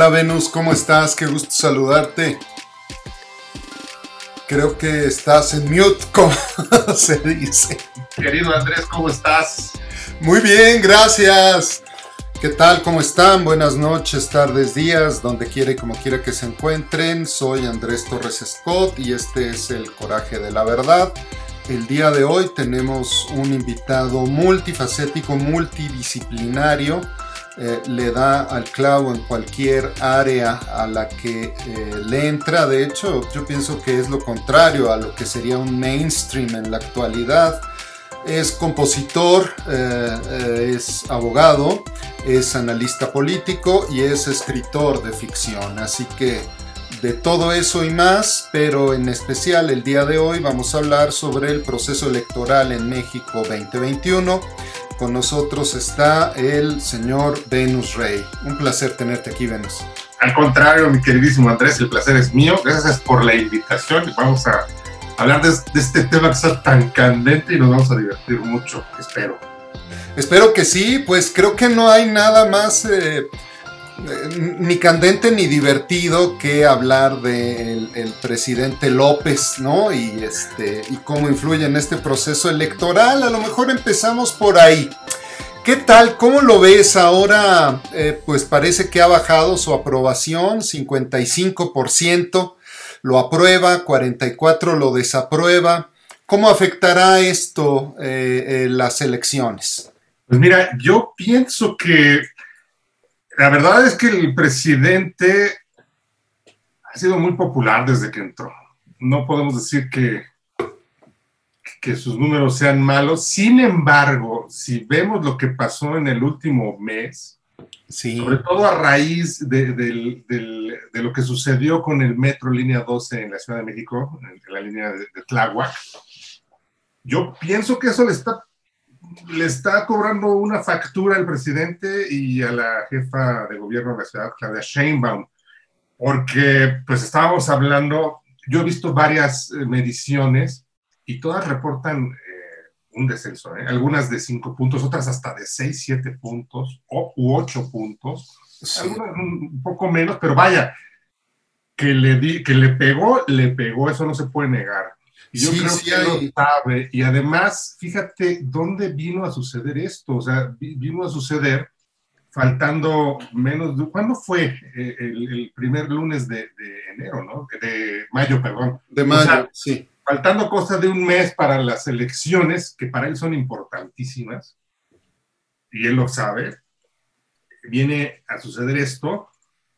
Hola Venus, ¿cómo estás? Qué gusto saludarte. Creo que estás en mute, como se dice. Querido Andrés, ¿cómo estás? Muy bien, gracias. ¿Qué tal? ¿Cómo están? Buenas noches, tardes, días, donde quiera y como quiera que se encuentren. Soy Andrés Torres Scott y este es el Coraje de la Verdad. El día de hoy tenemos un invitado multifacético, multidisciplinario. Eh, le da al clavo en cualquier área a la que eh, le entra. De hecho, yo pienso que es lo contrario a lo que sería un mainstream en la actualidad. Es compositor, eh, es abogado, es analista político y es escritor de ficción. Así que de todo eso y más, pero en especial el día de hoy vamos a hablar sobre el proceso electoral en México 2021. Con nosotros está el señor Venus Rey. Un placer tenerte aquí, Venus. Al contrario, mi queridísimo Andrés, el placer es mío. Gracias por la invitación y vamos a hablar de, este tema que está tan candente y nos vamos a divertir mucho, espero. Espero que sí, pues creo que no hay nada más... Eh, ni candente ni divertido que hablar del el presidente López, ¿no? Y, este, y cómo influye en este proceso electoral. A lo mejor empezamos por ahí. ¿Qué tal? ¿Cómo lo ves ahora? Eh, pues parece que ha bajado su aprobación, 55% lo aprueba, 44% lo desaprueba. ¿Cómo afectará esto eh, eh, las elecciones? Pues mira, yo pienso que la verdad es que el presidente ha sido muy popular desde que entró. No podemos decir que, que sus números sean malos. Sin embargo, si vemos lo que pasó en el último mes, sobre todo a raíz de, lo que sucedió con el metro línea 12 en la Ciudad de México, en la línea de, de Tláhuac, yo pienso que eso le está le está cobrando una factura al presidente y a la jefa de gobierno de la ciudad, Claudia Sheinbaum, porque pues estábamos hablando, yo he visto varias eh, mediciones y todas reportan eh, un descenso, ¿eh? algunas de cinco puntos, otras hasta de seis, siete puntos o, u ocho puntos, algunas un poco menos, pero vaya, que le, di, que le pegó, le pegó, eso no se puede negar. Y yo creo que lo sabe. Y además, fíjate dónde vino a suceder esto. O sea, vino a suceder faltando menos de... ¿Cuándo fue eh, el, primer lunes de, enero, no? De mayo, perdón. De mayo, sí. Faltando cosa de un mes para las elecciones, que para él son importantísimas, y él lo sabe, viene a suceder esto,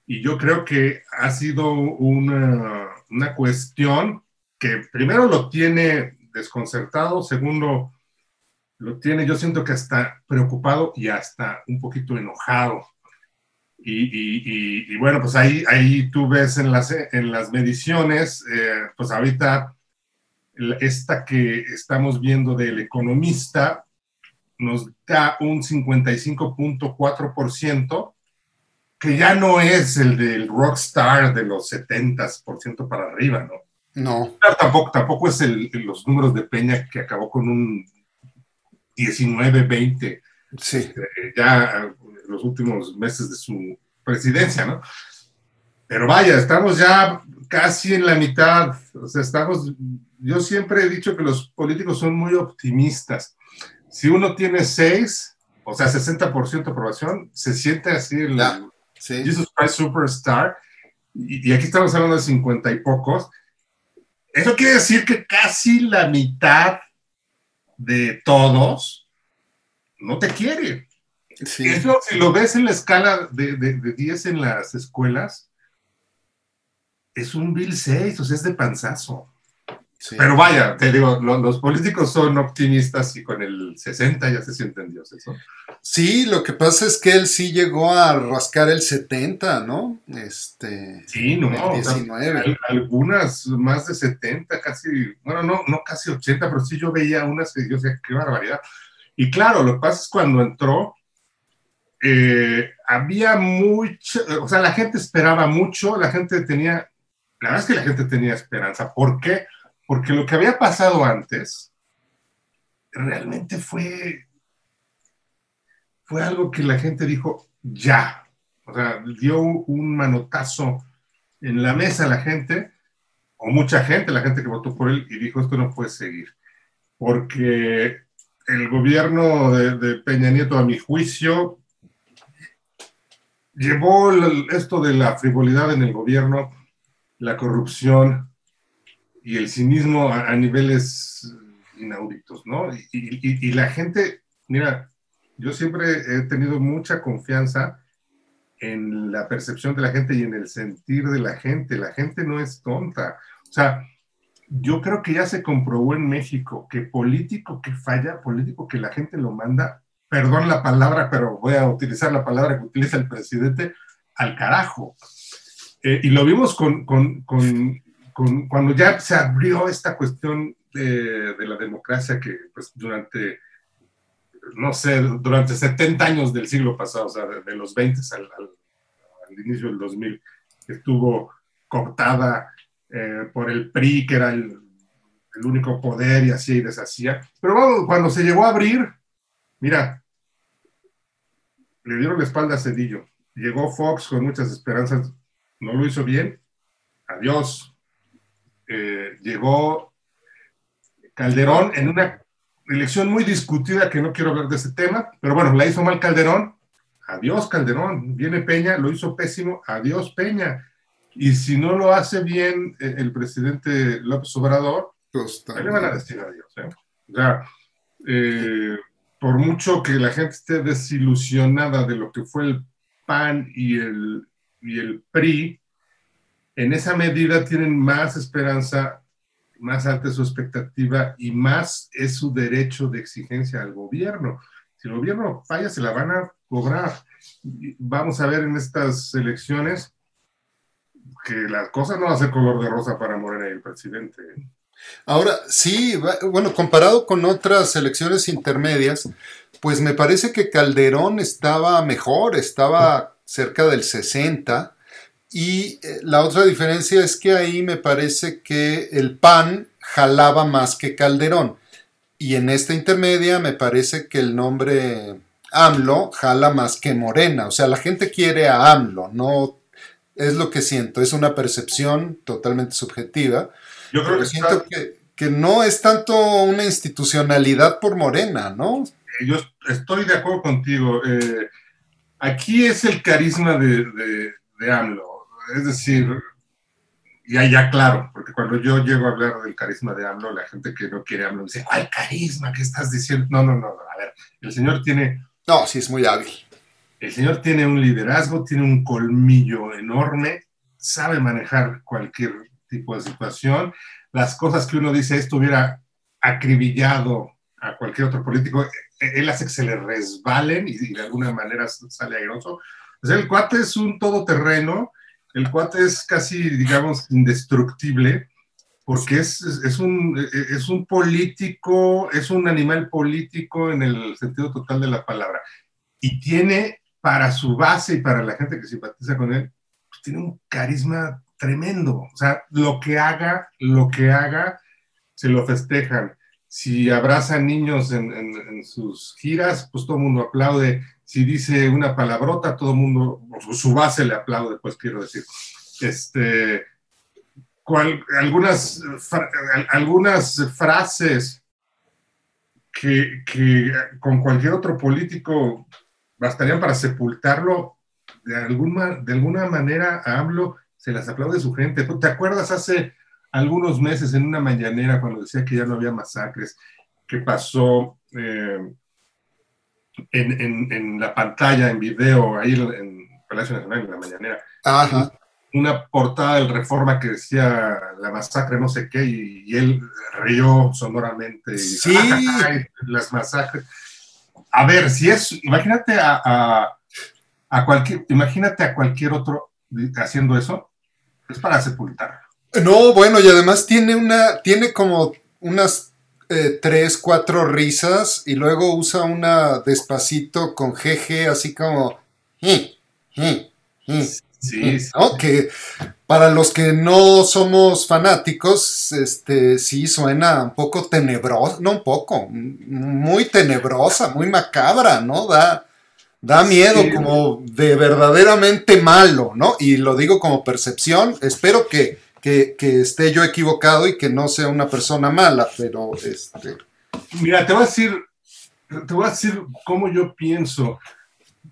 y yo creo que ha sido una, una cuestión que primero lo tiene desconcertado, segundo lo tiene, yo siento que está preocupado y hasta un poquito enojado. Y, bueno, pues ahí, ahí tú ves en las, en las mediciones, eh, pues ahorita esta que estamos viendo del economista nos da un 55.4%, que ya no es el del rockstar de los 70% para arriba, ¿no? No. Tampoco, tampoco es el, los números de Peña que acabó con un 19-20. Sí. Este, ya los últimos meses de su presidencia, ¿no? Pero vaya, estamos ya casi en la mitad. O sea, estamos. Yo siempre he dicho que los políticos son muy optimistas. Si uno tiene 6, o sea, 60% de aprobación, se siente así el Jesus Christ Superstar. Y, y, aquí estamos hablando de 50 y pocos. Eso quiere decir que casi la mitad de todos no te quiere. Eso, si lo ves en la escala de, de, 10 en las escuelas, es un Bill 6, o sea, es de panzazo. Pero vaya, te digo, los políticos son optimistas y con el 60 ya se sienten dioses. eso. Sí, lo que pasa es que él sí llegó a rascar el 70, ¿no? Este, sí, no, 19. algunas más de 70, casi, bueno, no, no casi 80, pero sí yo veía unas que yo decía, qué barbaridad. Y claro, lo que pasa es cuando entró, eh, había mucho, o sea, la gente esperaba mucho, la gente tenía, la verdad es que la gente tenía esperanza. ¿Por qué? Porque lo que había pasado antes realmente fue, fue algo que la gente dijo ya. O sea, dio un manotazo en la mesa a la gente, o mucha gente, la gente que votó por él, y dijo, esto no puede seguir. Porque el gobierno de, Peña Nieto, a mi juicio, llevó esto de la frivolidad en el gobierno, la corrupción y el cinismo a, niveles inauditos, ¿no? y, la gente, mira, yo siempre he tenido mucha confianza en la percepción de la gente y en el sentir de la gente. La gente no es tonta. O sea, yo creo que ya se comprobó en México que político que falla, político que la gente lo manda, perdón la palabra, pero voy a utilizar la palabra que utiliza el presidente, al carajo. Eh, y lo vimos con, con, con, cuando ya se abrió esta cuestión de, de la democracia que pues, durante no sé, durante 70 años del siglo pasado, o sea, de, los 20 al, al, inicio del 2000, estuvo cortada eh, por el PRI, que era el, el, único poder y así y deshacía. Pero bueno, cuando se llegó a abrir, mira, le dieron la espalda a Cedillo. Llegó Fox con muchas esperanzas, no lo hizo bien, adiós. Eh, llegó Calderón en una elección muy discutida, que no quiero hablar de ese tema, pero bueno, la hizo mal Calderón, adiós Calderón, viene Peña, lo hizo pésimo, adiós Peña. Y si no lo hace bien eh, el presidente López Obrador, pues, le van a decir adiós. ¿eh? O sea, eh, por mucho que la gente esté desilusionada de lo que fue el PAN y el, y el PRI, en esa medida tienen más esperanza más alta su expectativa y más es su derecho de exigencia al gobierno. Si el gobierno falla, se la van a cobrar. Vamos a ver en estas elecciones que la cosa no va a ser color de rosa para Morena y el presidente. Ahora, sí, bueno, comparado con otras elecciones intermedias, pues me parece que Calderón estaba mejor, estaba cerca del 60, y eh, la otra diferencia es que ahí me parece que el PAN jalaba más que Calderón. Y en esta intermedia me parece que el nombre AMLO jala más que Morena. O sea, la gente quiere a AMLO, no es lo que siento, es una percepción totalmente subjetiva. Yo creo que siento que, no es tanto una institucionalidad por Morena, ¿no? Yo estoy de acuerdo contigo. Eh, aquí es el carisma de, de AMLO es decir, ya, ya claro, porque cuando yo llego a hablar del carisma de AMLO, la gente que no quiere AMLO dice, ¿cuál carisma? ¿Qué estás diciendo? No, no, no, a ver, el señor tiene... No, sí, es muy hábil. El señor tiene un liderazgo, tiene un colmillo enorme, sabe manejar cualquier tipo de situación. Las cosas que uno dice, esto hubiera acribillado a cualquier otro político, e, él hace que se le resbalen y, de alguna manera sale airoso. O sea, el cuate es un todoterreno, el cuate es casi, digamos, indestructible, porque es, es, un, es un político, es un animal político en el sentido total de la palabra. Y tiene para su base y para la gente que simpatiza con él, pues tiene un carisma tremendo. O sea, lo que haga, lo que haga, se lo festejan. Si abraza niños en, en sus giras, pues todo el mundo aplaude si dice una palabrota, todo el mundo, su base le aplaude, pues quiero decir. Este, algunas, algunas frases que, con cualquier otro político bastarían para sepultarlo, de alguna, de alguna manera a AMLO se las aplaude su gente. ¿Te acuerdas hace algunos meses en una mañanera cuando decía que ya no había masacres, que pasó... Eh, en, la pantalla, en video, ahí en Palacio Nacional, en la mañanera. Una portada del Reforma que decía la masacre no sé qué, y, él rió sonoramente. sí. las masacres. A ver, si es, imagínate a, a, cualquier, imagínate a cualquier otro haciendo eso, es para sepultar. No, bueno, y además tiene una, tiene como unas eh, tres, cuatro risas y luego usa una despacito con jeje, así como... Sí, sí, Que para los que no somos fanáticos, este sí suena un poco tenebrosa, no un poco, muy tenebrosa, muy macabra, ¿no? Da, Da miedo como de verdaderamente malo, ¿no? Y lo digo como percepción. Espero que, que, esté yo equivocado y que no sea una persona mala, pero este. Mira, te voy a decir, te voy a decir cómo yo pienso.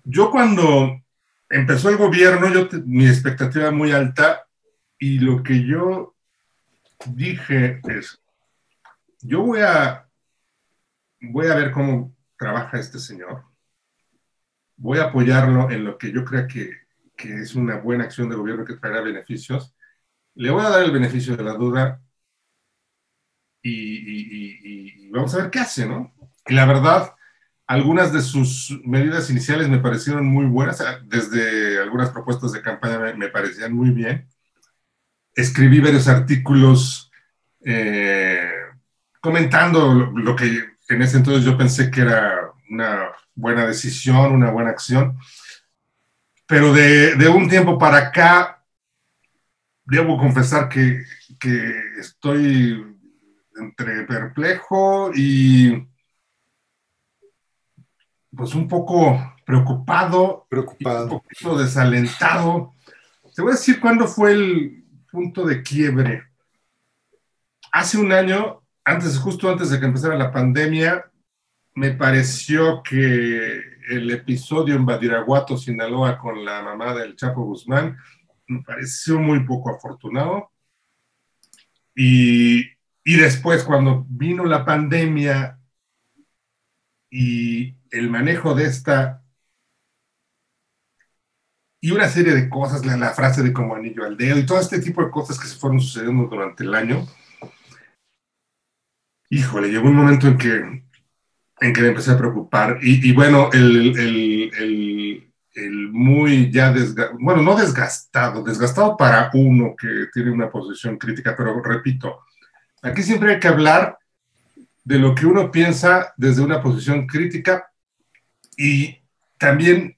Yo cuando empezó el gobierno, yo mi expectativa muy alta y lo que yo dije es, yo voy a, voy a ver cómo trabaja este señor, voy a apoyarlo en lo que yo creo que, que es una buena acción de gobierno que traerá beneficios, le voy a dar el beneficio de la duda y, vamos a ver qué hace, ¿no? Y la verdad, algunas de sus medidas iniciales me parecieron muy buenas, desde algunas propuestas de campaña me, parecían muy bien. Escribí varios artículos eh, comentando lo, que en ese entonces yo pensé que era una buena decisión, una buena acción. Pero de un tiempo para acá, debo confesar que, que estoy entre perplejo y pues un poco preocupado, preocupado. un poquito desalentado. Te voy a decir cuándo fue el punto de quiebre. Hace un año, antes, justo antes de que empezara la pandemia, me pareció que el episodio en Badiraguato, Sinaloa, con la mamá del Chapo Guzmán, me pareció muy poco afortunado. Y, y después, cuando vino la pandemia y el manejo de esta y una serie de cosas, la, frase de como anillo al dedo y todo este tipo de cosas que se fueron sucediendo durante el año. Híjole, llegó un momento en que, en que me empecé a preocupar. Y, bueno, el, muy ya desgastado, bueno, no desgastado, desgastado para uno que tiene una posición crítica, pero repito, aquí siempre hay que hablar de lo que uno piensa desde una posición crítica y también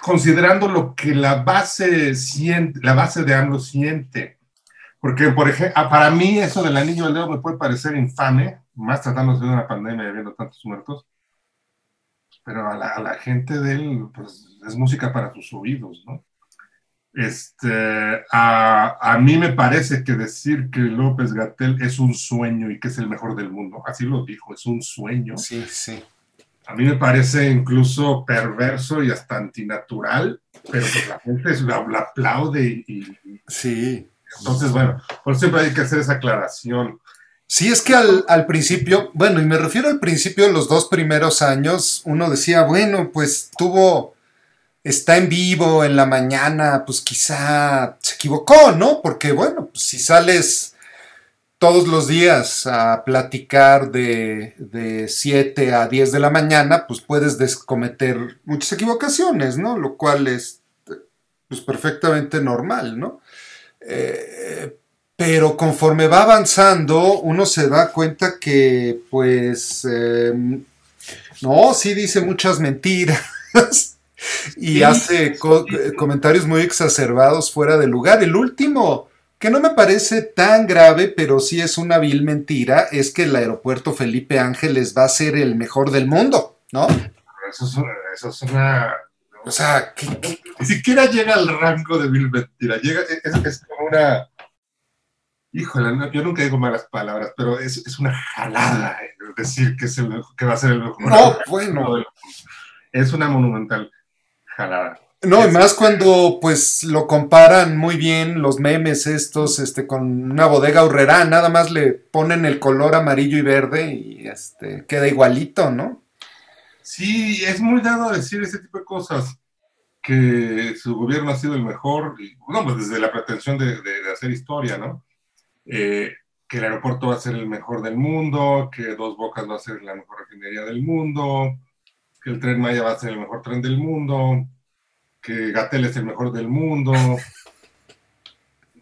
considerando lo que la base siente, la base de AMLO siente. Porque, por ejemplo, ah, para mí eso del anillo del dedo me puede parecer infame, más tratándose de una pandemia y viendo tantos muertos, pero a la, gente de él, pues es música para sus oídos, ¿no? Este, a, a, mí me parece que decir que López Gatel es un sueño y que es el mejor del mundo, así lo dijo, es un sueño. Sí, sí a mí me parece incluso perverso y hasta antinatural, pero pues la gente la, aplaude y, Sí. Entonces, bueno, por siempre hay que hacer esa aclaración. Sí, es que al, principio, bueno, y me refiero al principio, los dos primeros años, uno decía, bueno, pues tuvo, está en vivo en la mañana, pues quizá se equivocó, ¿no? Porque, bueno, pues si sales todos los días a platicar de, de 7 a 10 de la mañana, pues puedes cometer muchas equivocaciones, ¿no? Lo cual es pues, perfectamente normal, ¿no? Eh, pero conforme va avanzando, uno se da cuenta que, pues, em, no, sí dice muchas mentiras y hace comentarios muy exacerbados fuera de lugar. El último que no me parece tan grave, pero sí es una vil mentira, es que el aeropuerto Felipe Ángeles va a ser el mejor del mundo, ¿no? Eso es, una... O sea, ni siquiera llega al rango de vil mentira, llega, es, como una... Híjole, yo nunca digo malas palabras, pero es, es una jalada eh, decir que, es el, que va a ser el mejor. No, bueno. Es una monumental jalada. No, y más cuando pues lo comparan muy bien los memes estos este con una bodega horrera, nada más le ponen el color amarillo y verde y este queda igualito, ¿no? Sí, es muy dado decir ese tipo de cosas, que su gobierno ha sido el mejor, y, bueno, pues desde la pretensión de, hacer historia, ¿no? Eh, que el aeropuerto va a ser el mejor del mundo, que Dos Bocas va a ser la mejor refinería del mundo, que el tren Maya va a ser el mejor tren del mundo, que Gatel es el mejor del mundo.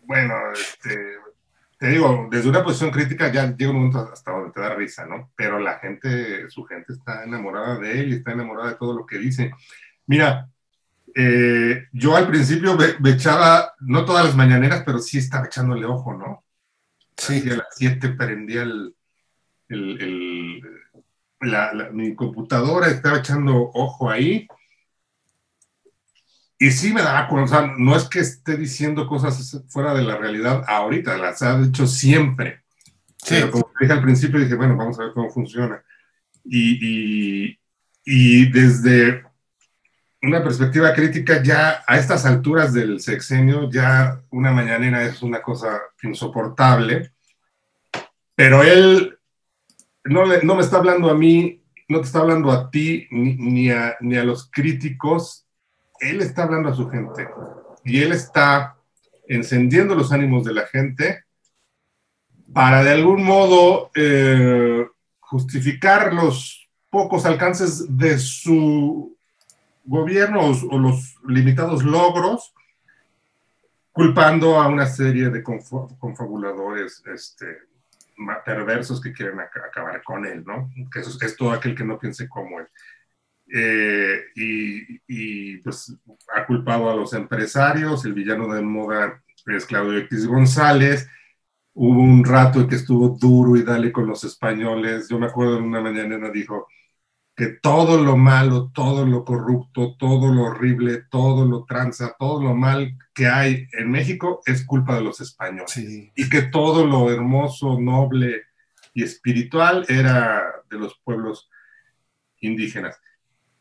Bueno, este, te digo, desde una posición crítica ya llega un momento hasta donde te da risa, ¿no? Pero la gente, su gente está enamorada de él y está enamorada de todo lo que dice. Mira, eh, yo al principio me, echaba, no todas las mañaneras, pero sí estaba echándole ojo, ¿no? Sí. a las 7 prendía el, el, mi computadora estaba echando ojo ahí. Y sí me da cuenta, o sea, no es que esté diciendo cosas fuera de la realidad ahorita, las ha dicho siempre. Pero como dije al principio, dije, bueno, vamos a ver cómo funciona. Y, y, y desde una perspectiva crítica, ya a estas alturas del sexenio, ya una mañanera es una cosa insoportable. Pero él no, no me está hablando a mí, no te está hablando a ti, ni, a, ni a los críticos. Él está hablando a su gente. Y él está encendiendo los ánimos de la gente para de algún modo eh, justificar los pocos alcances de su gobierno o, los limitados logros, culpando a una serie de confabuladores este, perversos que quieren acabar con él, ¿no? Que es todo aquel que no piense como él. Eh, y, y, pues ha culpado a los empresarios, el villano de moda es Claudio X González, hubo un rato que estuvo duro y dale con los españoles. Yo me acuerdo en una mañana dijo que todo lo malo, todo lo corrupto, todo lo horrible, todo lo tranza, todo lo mal que hay en México es culpa de los españoles. Y que todo lo hermoso, noble y espiritual era de los pueblos indígenas.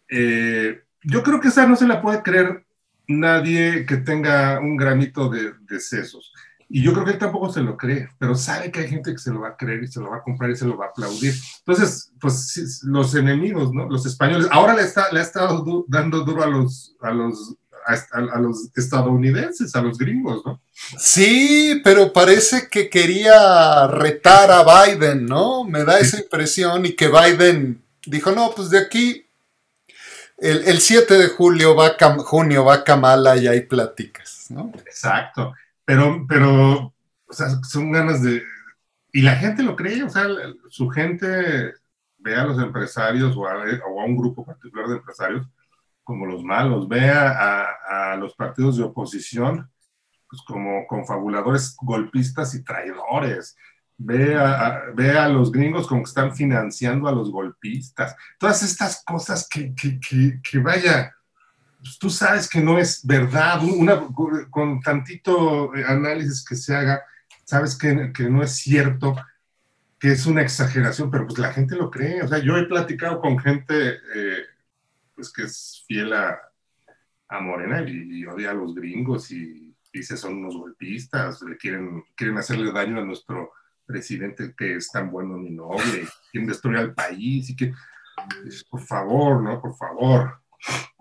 Eh, yo creo que esa no se la puede creer nadie que tenga un granito de, de sesos. Y yo creo que él tampoco se lo cree, pero sabe que hay gente que se lo va a creer y se lo va a comprar y se lo va a aplaudir. Entonces, pues los enemigos, ¿no? Los españoles, ahora le, está, le ha estado dando duro a los, a los, a, los estadounidenses, a los gringos, ¿no? Sí, pero parece que quería retar a Biden, ¿no? Me da esa impresión y que Biden dijo, no, pues de aquí, el, el 7 de julio va a, junio va Kamala y hay pláticas, ¿no? Exacto. Pero, pero, o sea, son ganas de... Y la gente lo cree, o sea, su gente ve a los empresarios o a, un grupo particular de empresarios como los malos, ve a, los partidos de oposición pues como confabuladores golpistas y traidores, ve a, ve a los gringos como que están financiando a los golpistas, todas estas cosas que, que, que vaya, pues, tú sabes que no es verdad, una, con tantito análisis que se haga, sabes que, que, no es cierto, que es una exageración, pero pues la gente lo cree. O sea, yo he platicado con gente eh, pues que es fiel a, a Morena y, odia a los gringos y dice son unos golpistas, le quieren, quieren hacerle daño a nuestro presidente que es tan bueno ni noble, quieren destruir al país y que, por favor, ¿no? Por favor.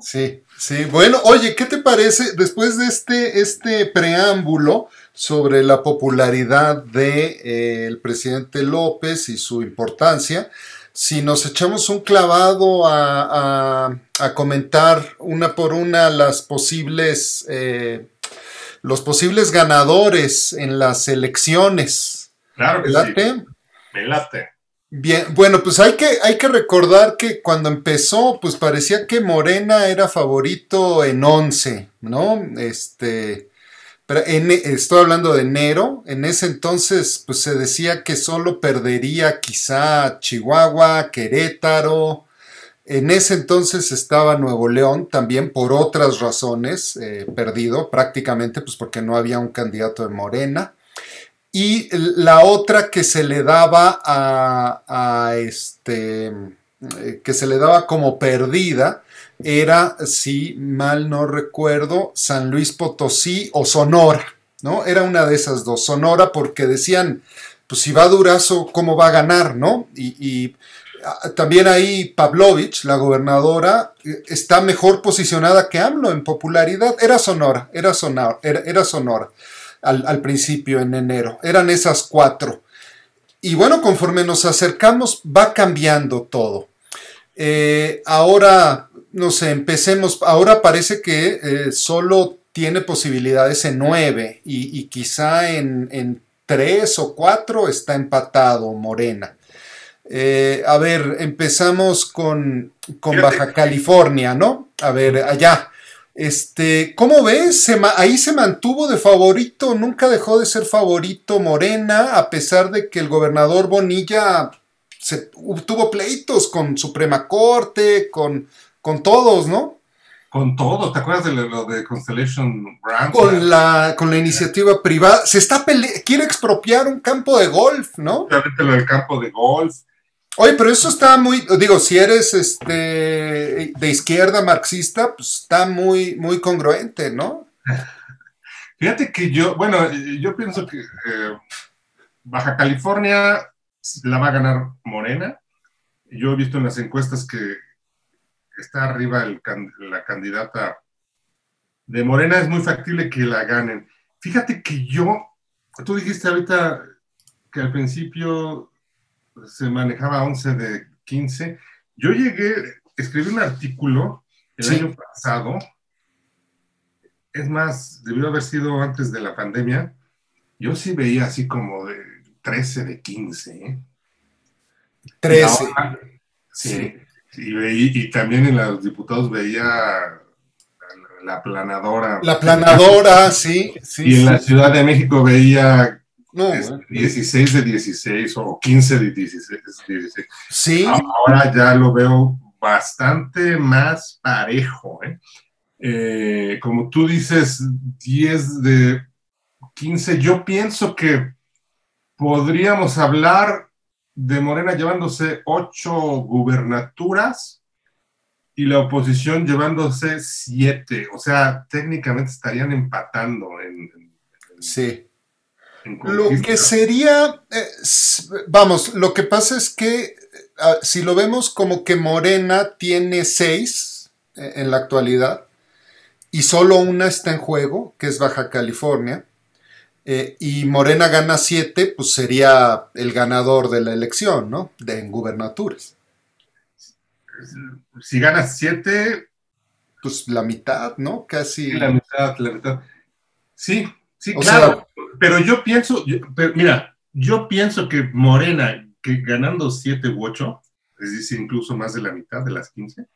Sí, sí. Bueno, oye, ¿qué te parece después de este, este preámbulo sobre la popularidad del de, eh, presidente López y su importancia? Si nos echamos un clavado a, comentar una por una las posibles, eh, los posibles ganadores en las elecciones. Claro que sí. Me late. Bien, bueno, pues hay que, hay que recordar que cuando empezó, pues parecía que Morena era favorito en 11, ¿no? Este, estoy hablando de enero, en ese entonces, pues se decía que solo perdería quizá Chihuahua, Querétaro, en ese entonces estaba Nuevo León también por otras razones, eh, perdido prácticamente, pues porque no había un candidato de Morena y la otra que se le daba a, este eh, que se le daba como perdida era, si mal no recuerdo, San Luis Potosí o Sonora, ¿no? Era una de esas dos, Sonora, porque decían, pues si va Durazo, ¿cómo va a ganar, no? Y, ah, también ahí Pavlovich, la gobernadora, eh, está mejor posicionada que AMLO en popularidad. Era Sonora, era Sonora, era Sonora al, principio, en enero. Eran esas cuatro. Y bueno, conforme nos acercamos, va cambiando todo. Eh, ahora, no sé, empecemos. Ahora parece que eh, solo tiene posibilidades en nueve y, quizá en, tres o cuatro está empatado Morena. Eh, a ver, empezamos con, con Baja California, ¿no? A ver, allá. Este, ¿cómo ves? ahí se mantuvo de favorito, nunca dejó de ser favorito Morena, a pesar de que el gobernador Bonilla se, tuvo pleitos con Suprema Corte, con, con todos, ¿no? Con todos, ¿te acuerdas de lo de Constellation Brands? Con la, con la iniciativa privada. Se está quiere expropiar un campo de golf, ¿no? Obviamente lo del campo de golf. Oye, pero eso está muy, digo, si eres este de izquierda marxista, pues está muy, muy congruente, ¿no? Fíjate que yo, bueno, yo pienso que eh, Baja California la va a ganar Morena. Yo he visto en las encuestas que está arriba la candidata de Morena, es muy factible que la ganen. Fíjate que yo, tú dijiste ahorita que al principio se manejaba 11 de 15. Yo llegué, escribí un artículo el año pasado, es más, debió haber sido antes de la pandemia, yo sí veía así como de 13 de 15. 13. ¿eh? sí. Y, también en los diputados veía la planadora. La planadora, sí, Y en la Ciudad de México veía 16 de 16 o 15 de 16, Sí. Ahora ya lo veo bastante más parejo. ¿eh? Eh, como tú dices, 10 de 15. Yo pienso que podríamos hablar de Morena llevándose ocho gubernaturas y la oposición llevándose siete. O sea, técnicamente estarían empatando en... sí. Lo que sería, eh, vamos, lo que pasa es que ah, si lo vemos como que Morena tiene seis eh, en la actualidad y solo una está en juego, que es Baja California, eh, y Morena gana siete, pues sería el ganador de la elección, ¿no? De en gubernaturas. Si gana siete. Pues la mitad, ¿no? Casi. la mitad, la mitad. Sí, sí, claro. Pero yo pienso, mira, yo pienso que Morena, que ganando siete u ocho, es decir, incluso más de la mitad de las quince,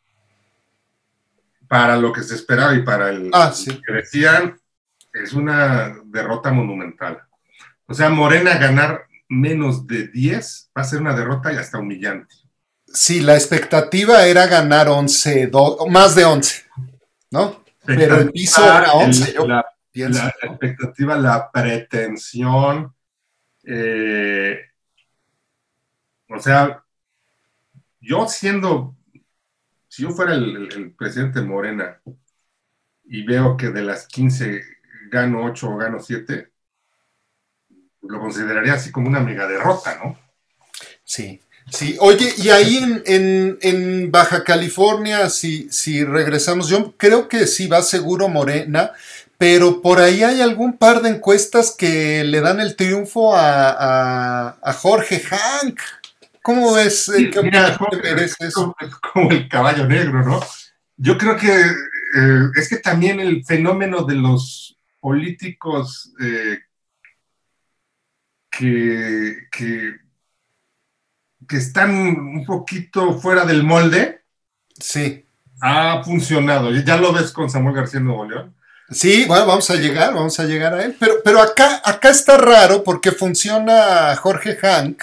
para lo que se esperaba y para el ah, sí. que decían, es una derrota monumental. O sea, Morena ganar menos de 10 va a ser una derrota y hasta humillante. Sí, la expectativa era ganar 11, más de 11, ¿no? Pero el piso era 11, la, expectativa, la pretensión, eh, o sea, yo siendo, si yo fuera el, el presidente Morena y veo que de las 15 gano 8 o gano 7, lo consideraría así como una mega derrota, ¿no? Sí, sí. Oye, y ahí en, Baja California, si, si regresamos, yo creo que sí va seguro Morena, pero por ahí hay algún par de encuestas que le dan el triunfo a, Jorge Hank. ¿Cómo ves? Eh, como el caballo negro, ¿no? Yo creo que eh, es que también el fenómeno de los políticos eh, que, que, están un poquito fuera del molde. Sí. Ha funcionado. Ya lo ves con Samuel García Nuevo León. Sí, bueno, vamos a llegar, vamos a llegar a él. Pero, pero acá, acá está raro porque funciona Jorge Hank,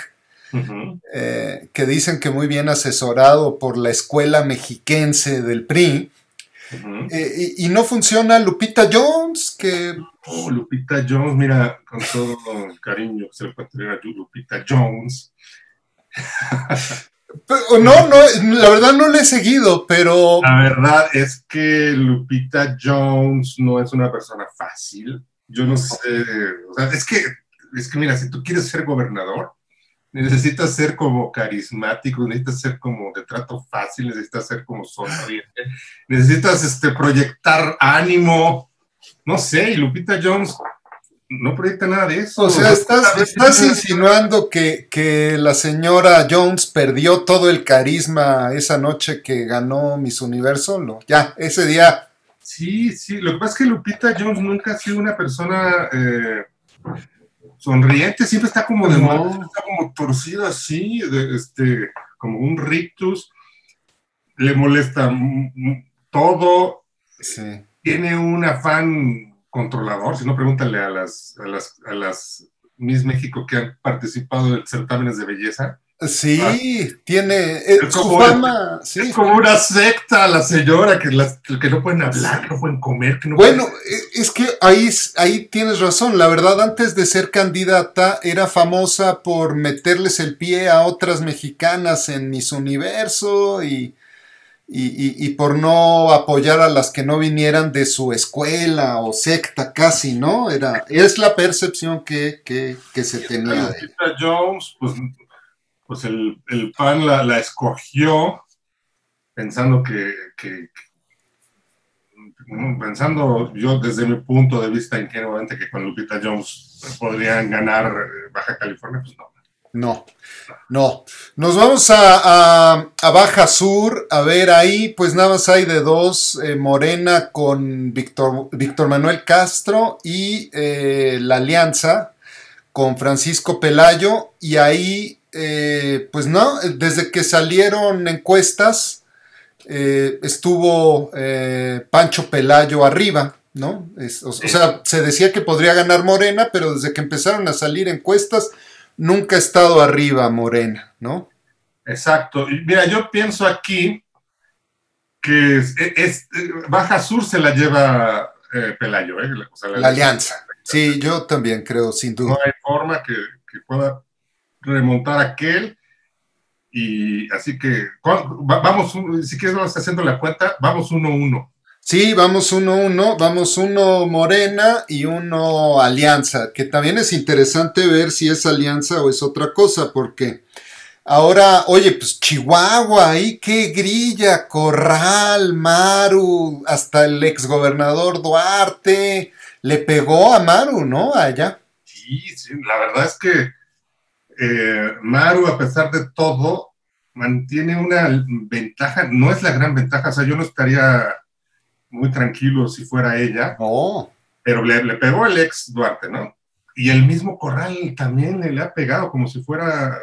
eh, que dicen que muy bien asesorado por la escuela mexiquense del PRI. Eh, y, no funciona Lupita Jones, que... Oh, Lupita Jones, mira, con todo el cariño se le puede tener a Lupita Jones. no, no, la verdad no le he seguido, pero... La verdad es que Lupita Jones no es una persona fácil. Yo no sé, o sea, es que, es que mira, si tú quieres ser gobernador, necesitas ser como carismático, necesitas ser como de trato fácil, necesitas ser como sonriente, necesitas este, proyectar ánimo, no sé, y Lupita Jones no proyecta nada de eso. O sea, estás, insinuando que, que, la señora Jones perdió todo el carisma esa noche que ganó Miss Universo, ¿no? Ya, ese día. Sí, sí, lo que pasa es que Lupita Jones nunca ha sido una persona... Eh, sonriente, siempre está como de está como torcido así, este, como un rictus, le molesta todo, tiene un afán controlador, si no pregúntale a las, a las, a las Miss México que han participado en certámenes de belleza, Sí, tiene eh, Es su como- fama. sí. Es como una secta la señora que, las- que no pueden hablar, que no pueden comer, que no Bueno, pueden- eh, es que ahí, ahí tienes razón. La verdad, antes de ser candidata, era famosa por meterles el pie a otras mexicanas en Miss Universo y, y, y- y por no apoyar a las que no vinieran de su escuela o secta casi, ¿no? Era, es la percepción que, que, que se tenía de ella. Lupita Jones, pues, pues el, el PAN la, la escogió pensando que, que- que- pensando yo desde mi punto de vista ingenuamente que con Lupita Jones podrían ganar eh, Baja California, pues no. No, no. Nos vamos a, a- Baja Sur, a ver ahí, pues nada más hay de dos, eh, Morena con Víctor, Víctor Manuel Castro y eh, la alianza con Francisco Pelayo, y ahí, eh, pues no, desde que salieron encuestas, estuvo Pancho Pelayo arriba, ¿no? O sea, se decía que podría ganar Morena, pero desde que empezaron a salir encuestas, nunca ha estado arriba Morena, ¿no? Exacto. Y mira, yo pienso aquí que es, es- Baja Sur se la lleva eh, Pelayo, ¿eh? O sea, La alianza. Sí, yo también creo, sin no duda. hay forma que, que pueda remontar aquel. Y así que ¿cuál- va- vamos, si quieres, vamos haciendo la cuenta, vamos uno a uno. Sí, vamos uno uno, vamos uno Morena y uno Alianza, que también es interesante ver si es Alianza o es otra cosa, porque ahora, oye, pues Chihuahua, ahí qué grilla, Corral, Maru, hasta el exgobernador Duarte, le pegó a Maru, ¿no? Allá. Sí, sí, la verdad es que eh, Maru, a pesar de todo, mantiene una ventaja, no es la gran ventaja, o sea, yo no estaría muy tranquilo si fuera ella, No. pero le, le pegó el ex Duarte, ¿no? Y el mismo Corral también le, le ha pegado como si fuera,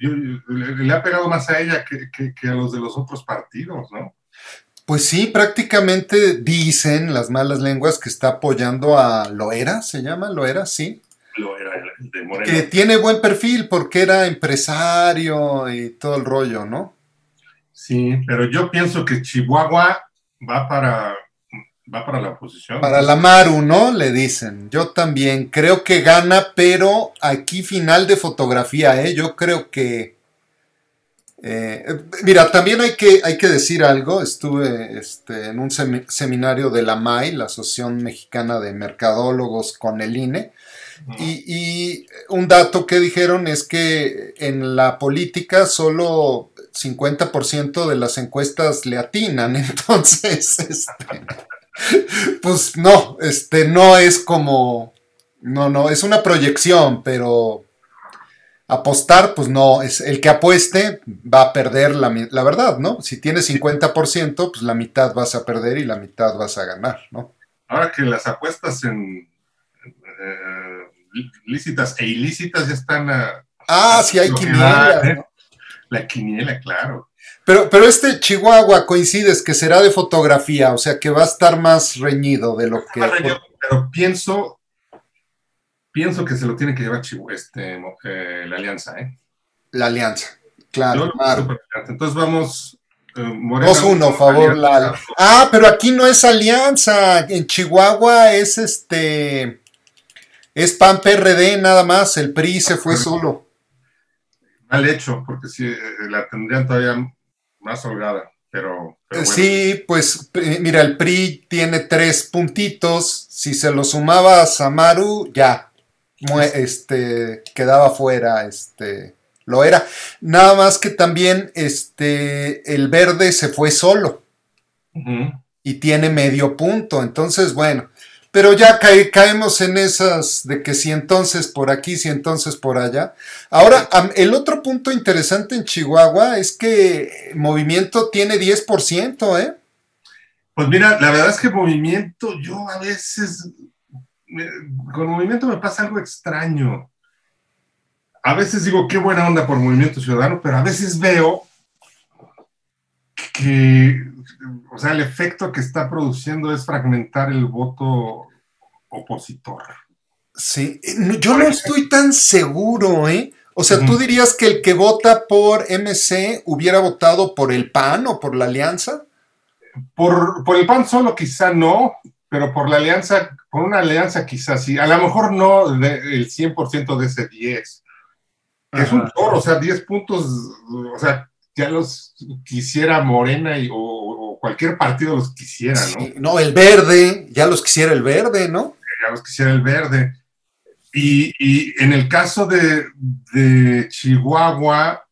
yo- yo- le, le ha pegado más a ella que, que- que a los de los otros partidos, ¿no? Pues sí, prácticamente dicen las malas lenguas que está apoyando a Loera, ¿se llama Loera? Sí. Lo era el de Moreno. Que tiene buen perfil porque era empresario y todo el rollo, ¿no? Sí, pero yo pienso que Chihuahua va para, va para la oposición. Para la Maru, ¿no? Le dicen. Yo también creo que gana, pero aquí final de fotografía, ¿eh? Yo creo que... eh, mira, también hay que, hay que decir algo. Estuve este, en un semi- seminario de la MAI, la Asociación Mexicana de Mercadólogos, con el INE. Y, y un dato que dijeron es que en la política solo 50% de las encuestas le atinan, entonces, este, pues no, este, no es como, no, no, es una proyección, pero apostar, pues no, es el que apueste va a perder la, la verdad, ¿no? Si tienes 50%, pues la mitad vas a perder y la mitad vas a ganar, ¿no? Ahora que las apuestas en eh, lícitas e ilícitas ya están a Ah, sí hay. ¿no? la quiniela, claro. Pero, pero este Chihuahua coincides que será de fotografía, o sea que va a estar más reñido de lo que. Pero, pero pienso, pienso que se lo tiene que llevar Chihu- este, eh, la alianza, ¿eh? La alianza. Claro. Entonces vamos. eh, Morena, 2-1, favor, alianza. Lalo. Ah, pero aquí no es alianza. En Chihuahua es este. Es PAN PRD nada más. El PRI se fue solo. Mal hecho, porque sí, eh, la tendrían todavía más holgada, pero. pero bueno. Sí, pues mira, el PRI tiene tres puntitos. Si se lo sumabas a Maru, ya. Este, quedaba fuera, este, lo era. Nada más que también, este, el verde se fue solo y tiene medio punto. Entonces, bueno, pero ya cae- caemos en esas de que si entonces por aquí, si entonces por allá. Ahora, el otro punto interesante en Chihuahua es que Movimiento tiene 10%, ¿eh? Pues mira, la verdad es que movimiento, yo a veces, con movimiento me pasa algo extraño. A veces digo, qué buena onda por movimiento ciudadano, pero a veces veo que, o sea, el efecto que está produciendo es fragmentar el voto opositor. Sí, yo no estoy tan seguro, ¿eh? O sea, ¿tú dirías que el que vota por MC hubiera votado por el PAN o por la alianza? Por, por el PAN solo quizá no, pero por la alianza, por una alianza quizás sí. A lo mejor no el 100% de ese 10. Es un toro, o sea, 10 puntos, o sea, ya los quisiera Morena y, o, cualquier partido los quisiera, ¿no? no, el verde, ya los quisiera el verde, ¿no? Ya los quisiera el verde. Y, y en el caso de, de Chihuahua,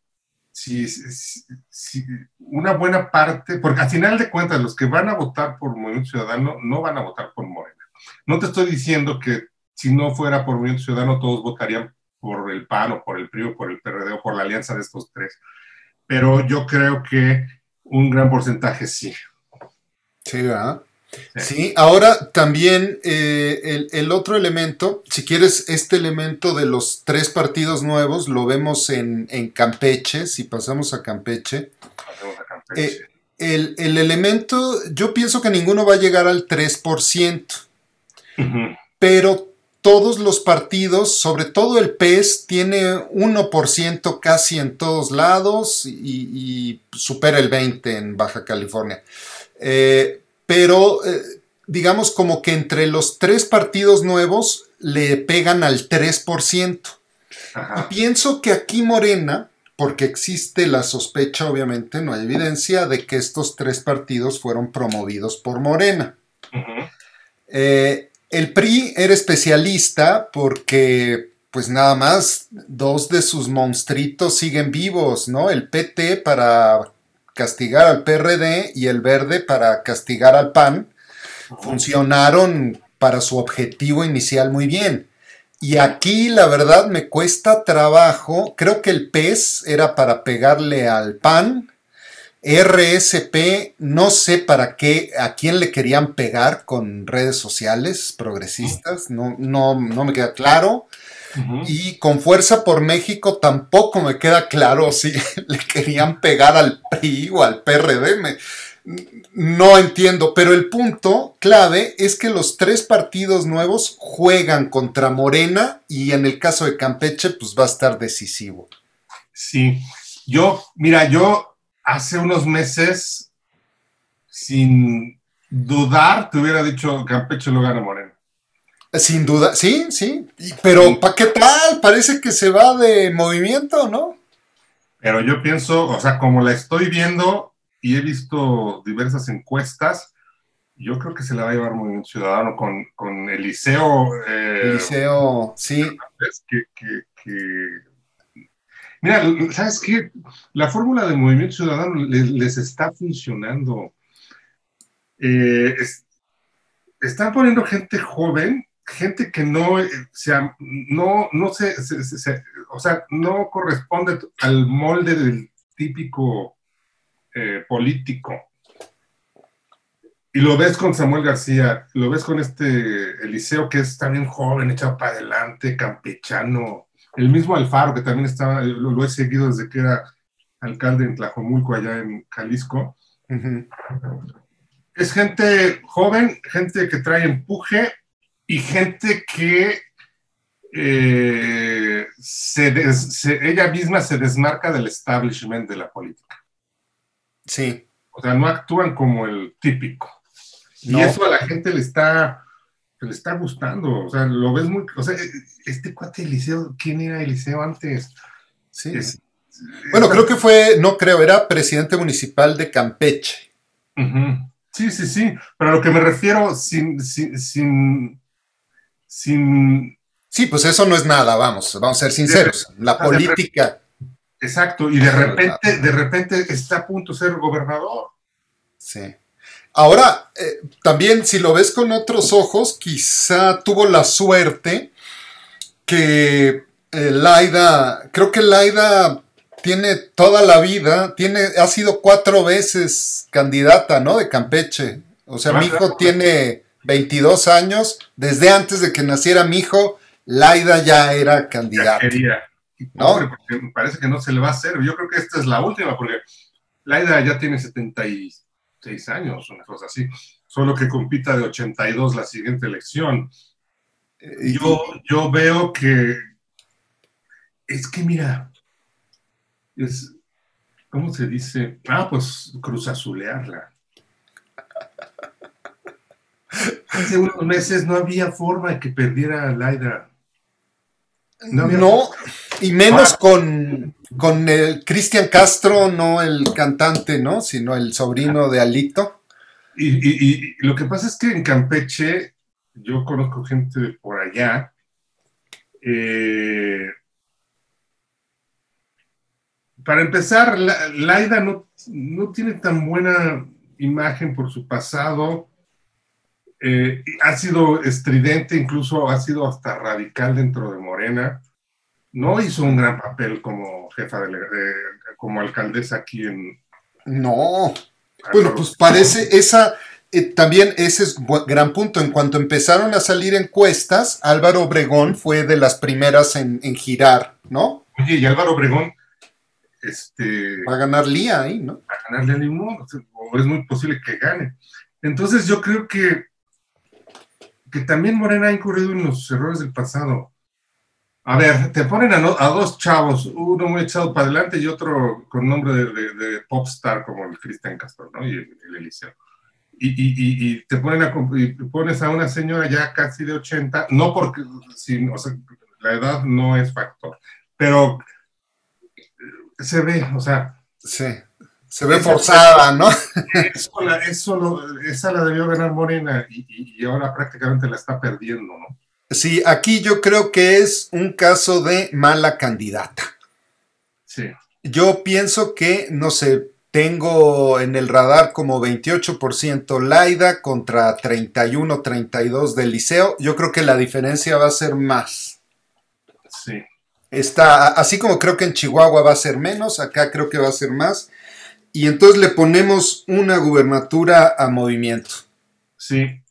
si, si, una buena parte, porque al final de cuentas los que van a votar por Movimiento Ciudadano no van a votar por Morena. No te estoy diciendo que si no fuera por Movimiento Ciudadano todos votarían por el PAN o por el PRI o por el PRD o por la alianza de estos tres, pero yo creo que un gran porcentaje sí. Sí, ¿verdad? Sí, ahora también eh, el, otro elemento, si quieres, este elemento de los tres partidos nuevos lo vemos en, Campeche, si pasamos a Campeche. Eh, el, elemento, yo pienso que ninguno va a llegar al 3%, pero todos los partidos, sobre todo el PES, tiene 1% casi en todos lados y, supera el 20% en Baja California. Eh, pero eh, digamos como que entre los tres partidos nuevos le pegan al 3%. Y pienso que aquí Morena, porque existe la sospecha, obviamente, no hay evidencia de que estos tres partidos fueron promovidos por Morena. Eh, el PRI era especialista porque, pues nada más, dos de sus monstruitos siguen vivos, ¿no? El PT para castigar al PRD y el verde para castigar al PAN, funcionaron para su objetivo inicial muy bien. Y aquí la verdad me cuesta trabajo, creo que el PES era para pegarle al PAN, RSP no sé para qué, a quién le querían pegar con redes sociales progresistas, no, no, no me queda claro. Y con Fuerza por México tampoco me queda claro si le querían pegar al PRI o al PRD. no entiendo, pero el punto clave es que los tres partidos nuevos juegan contra Morena y en el caso de Campeche, pues va a estar decisivo. Sí, yo, mira, yo hace unos meses, sin dudar, te hubiera dicho Campeche lo gana Morena. Sin duda, sí, sí. Pero ¿para qué tal? Parece que se va de movimiento, ¿no? Pero yo pienso, o sea, como la estoy viendo y he visto diversas encuestas, yo creo que se la va a llevar Movimiento Ciudadano con, con Eliseo. Eh, Eliseo, sí. Mira, ¿sabes qué? La fórmula de Movimiento Ciudadano les, está funcionando. Eh, están poniendo gente joven gente que no, eh, sea, no, no se, o sea, no corresponde al molde del típico eh, político. Y lo ves con Samuel García, lo ves con este Eliseo, que es también joven, echado para adelante, campechano. El mismo Alfaro, que también estaba, lo, he seguido desde que era alcalde en Tlajomulco, allá en Jalisco. Es gente joven, gente que trae empuje y gente que eh, ella misma se desmarca del establishment de la política. Sí. O sea, no actúan como el típico. Y eso a la gente le está, le está gustando. O sea, lo ves muy. O sea, este cuate Eliseo, ¿quién era Eliseo antes? Sí. bueno, creo que fue, no creo, era presidente municipal de Campeche. Sí, sí, sí. Pero a lo que me refiero, sin, sin sin... Sí, pues eso no es nada, vamos, vamos a ser sinceros. La política. Exacto, y de repente, de repente está a punto de ser gobernador. Sí. Ahora, eh, también si lo ves con otros ojos, quizá tuvo la suerte que eh, Laida, creo que Laida tiene toda la vida, tiene, ha sido cuatro veces candidata, ¿no? De Campeche. O sea, mi hijo tiene 22 años, desde antes de que naciera mi hijo, Laida ya era candidata. ¿no? porque me parece que no se le va a hacer. Yo creo que esta es la última, porque Laida ya tiene 76 años, una cosa así. Solo que compita de 82 la siguiente elección. Yo, yo veo que, Es que mira, es, ¿cómo se dice? Ah, pues cruzazulearla. Hace unos meses no había forma de que perdiera a Laida. No, y menos con, con el Cristian Castro, no el cantante, ¿no? Sino el sobrino de Alito. Y, lo que pasa es que en Campeche, yo conozco gente de por allá. Eh, para empezar, Laida no, no tiene tan buena imagen por su pasado. Eh, ha sido estridente, incluso ha sido hasta radical dentro de Morena. No hizo un gran papel como jefa de, como alcaldesa aquí en. No. Bueno, pues parece esa. Eh, también ese es gran punto. En cuanto empezaron a salir encuestas, Álvaro Obregón fue de las primeras en, girar, ¿no? Oye, y Álvaro Obregón este, va a ganar Lía ahí, ¿no? Va a ganarle a Limón, o es muy posible que gane. Entonces yo creo que que también Morena ha incurrido en los errores del pasado. A ver, te ponen a, dos chavos, uno muy echado para adelante y otro con nombre de, popstar como el Cristian Castro, ¿no? Y el, Eliseo. Y, te ponen a, pones a una señora ya casi de 80, no porque, o sea, la edad no es factor, pero se ve, o sea. Sí. Se ve forzada, ¿no? Eso, esa la debió ganar Morena y, ahora prácticamente la está perdiendo, ¿no? Sí, aquí yo creo que es un caso de mala candidata. Sí. Yo pienso que, no sé, tengo en el radar como 28% Laida contra 31-32 del liceo. Yo creo que la diferencia va a ser más. Sí. Está, así como creo que en Chihuahua va a ser menos, acá creo que va a ser más y entonces le ponemos una gubernatura a movimiento. Sí.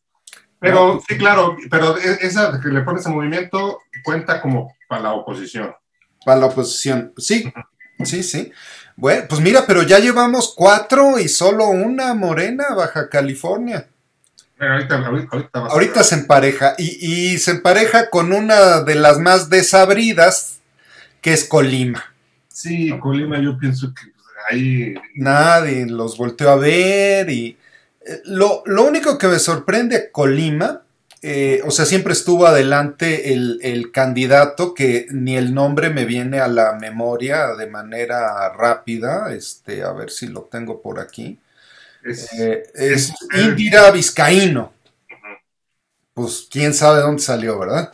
Pero, sí, claro, pero e, esa que le pones a movimiento cuenta como para la oposición. Para la oposición, sí, sí, sí. Bueno, pues mira, pero ya llevamos cuatro y solo una morena, Baja California. ahorita, ahorita, ahorita se empareja y, y se empareja con una de las más desabridas, que es Colima. Sí, Colima yo pienso que Nadie los volteó a ver y... Eh, lo, único que me sorprende Colima, eh, o sea, siempre estuvo adelante el, candidato que ni el nombre me viene a la memoria de manera rápida, este, a ver si lo tengo por aquí. Es, eh, Indira Vizcaíno. Pues quién sabe dónde salió, ¿verdad?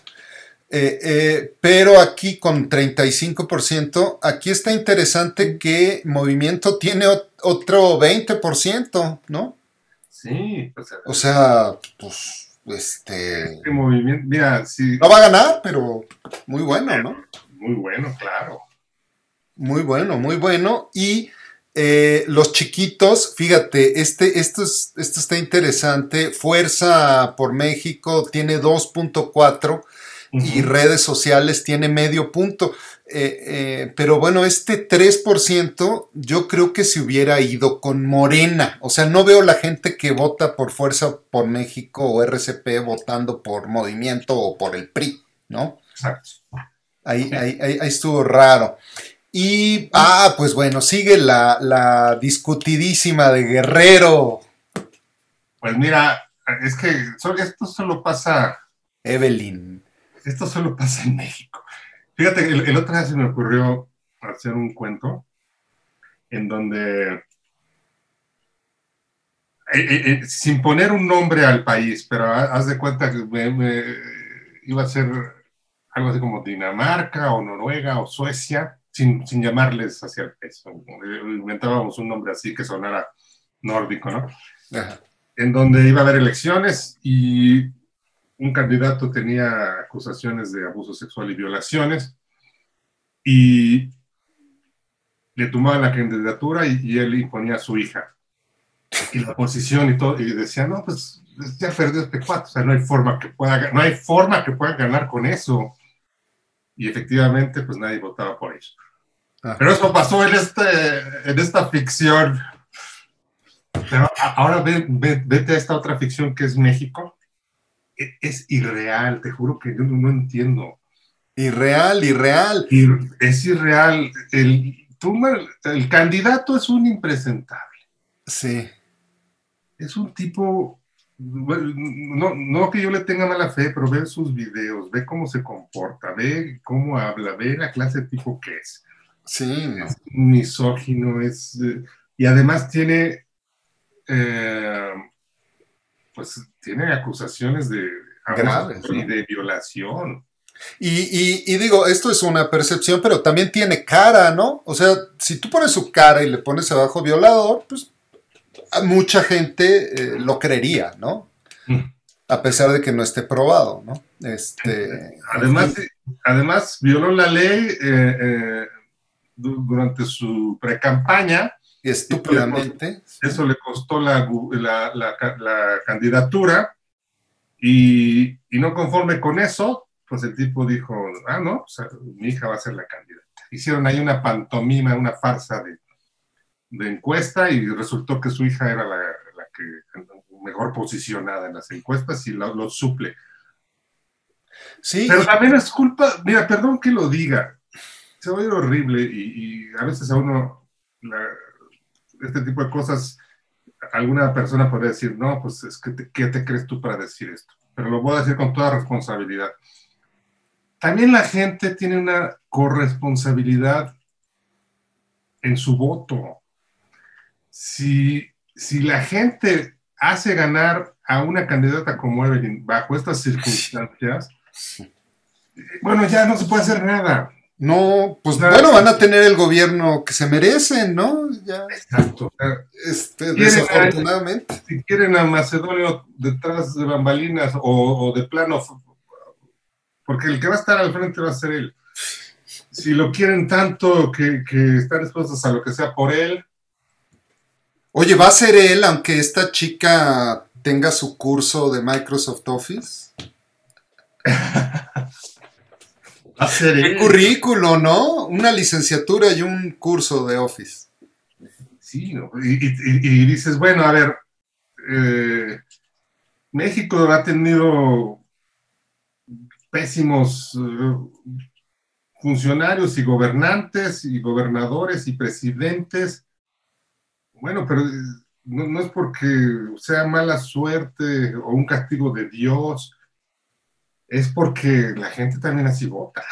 Eh, eh, pero aquí con 35%, aquí está interesante que Movimiento tiene otro 20%, ¿no? Sí, o sea, pues, este... este movimiento, mira, sí. No va a ganar, pero muy bueno, ¿no? Muy bueno, claro. Muy bueno, muy bueno. Y eh, los chiquitos, fíjate, este, esto, es, esto está interesante. Fuerza por México tiene 2.4 y redes sociales tiene medio punto. Eh, eh, pero bueno, este 3% yo creo que se hubiera ido con Morena. O sea, no veo la gente que vota por Fuerza por México o RCP votando por Movimiento o por el PRI, ¿no? Exacto. Ahí, ahí, ahí, estuvo raro. Y, ah, pues bueno, sigue la, la discutidísima de Guerrero. Pues mira, es que esto solo pasa. Evelyn esto solo pasa en México. Fíjate, el, el otro día se me ocurrió hacer un cuento en donde, eh, eh, eh, sin poner un nombre al país, pero haz de cuenta que iba a ser algo así como Dinamarca o Noruega o Suecia, sin, llamarles hacia el peso. Inventábamos un nombre así que sonara nórdico, ¿no? En donde iba a haber elecciones y un candidato tenía acusaciones de abuso sexual y violaciones y le tomaban la candidatura y, él imponía a su hija. Y la oposición y todo y decía no pues ya perdió este cuatro o sea no hay forma que pueda no hay forma que puedan ganar con eso y efectivamente pues nadie votaba por eso ah. pero eso pasó en este en esta ficción. Pero ahora vete a esta otra ficción que es México es irreal, te juro que yo no, entiendo. Irreal, irreal. Es irreal. El, el candidato es un impresentable. Sí. Es un tipo, no, no que yo le tenga mala fe, pero ve sus videos, ve cómo se comporta, ve cómo habla, ve la clase de tipo que es. Sí. Es misógino, es... Eh, y además tiene, eh, pues tiene acusaciones de, Graves, y de violación. Y, digo, esto es una percepción, pero también tiene cara, ¿no? O sea, si tú pones su cara y le pones abajo violador, pues mucha gente eh, lo creería, ¿no? Mm. A pesar de que no esté probado, ¿no? Este, además, además violó la ley eh, eh, durante su pre-campaña. Estúpidamente. Eso le costó la, la, candidatura y, y, no conforme con eso, pues el tipo dijo, ah, no, mi hija va a ser la candidata. Hicieron ahí una pantomima, una farsa de, de encuesta y resultó que su hija era la, que mejor posicionada en las encuestas y lo, suple. Sí. Pero también es culpa, mira, perdón que lo diga, se oye horrible y, a veces a uno este tipo de cosas, alguna persona podría decir, no, pues es que te, ¿qué te crees tú para decir esto? Pero lo voy a decir con toda responsabilidad. También la gente tiene una corresponsabilidad en su voto si, si la gente hace ganar a una candidata como Evelyn bajo estas circunstancias, bueno, ya no se puede hacer nada. No, pues bueno, van a tener el gobierno que se merecen, ¿no? Exacto. Este, desafortunadamente. si quieren a Macedonio detrás de bambalinas o, de plano, porque el que va a estar al frente va a ser él. Si lo quieren tanto que, que están dispuestos a lo que sea por él, Oye, ¿va a ser él aunque esta chica tenga su curso de Microsoft Office? Ser ¿Qué currículo, no? Una licenciatura y un curso de Office. Sí, y, dices, bueno, a ver, eh, México ha tenido pésimos eh, funcionarios y gobernantes y gobernadores y presidentes bueno, pero eh, no, es porque sea mala suerte o un castigo de Dios, es porque la gente también así vota.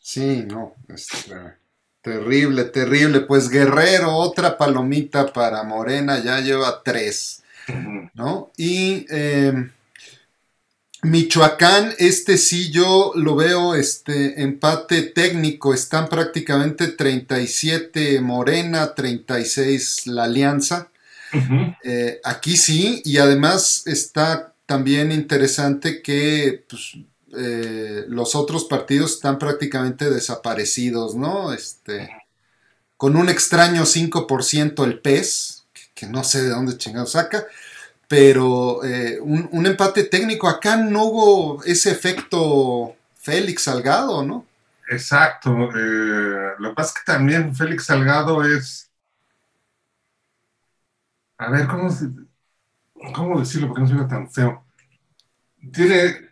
Sí, no, es terrible, terrible. Pues Guerrero, otra palomita para Morena, ya lleva tres, ¿no? Y eh, Michoacán, este sí yo lo veo, este empate técnico, están prácticamente 37 Morena, 36 la Alianza. Eh, aquí sí, y además está también interesante que pues, eh, los otros partidos están prácticamente desaparecidos, ¿no? Este, con un extraño 5% el PES, que, no sé de dónde chingado saca pero eh, un, empate técnico. Acá no hubo ese efecto Félix Salgado, ¿no? Exacto. Eh, lo que pasa es que también Félix Salgado es. A ver, ¿cómo, cómo decirlo? Porque no suena tan feo. Tiene.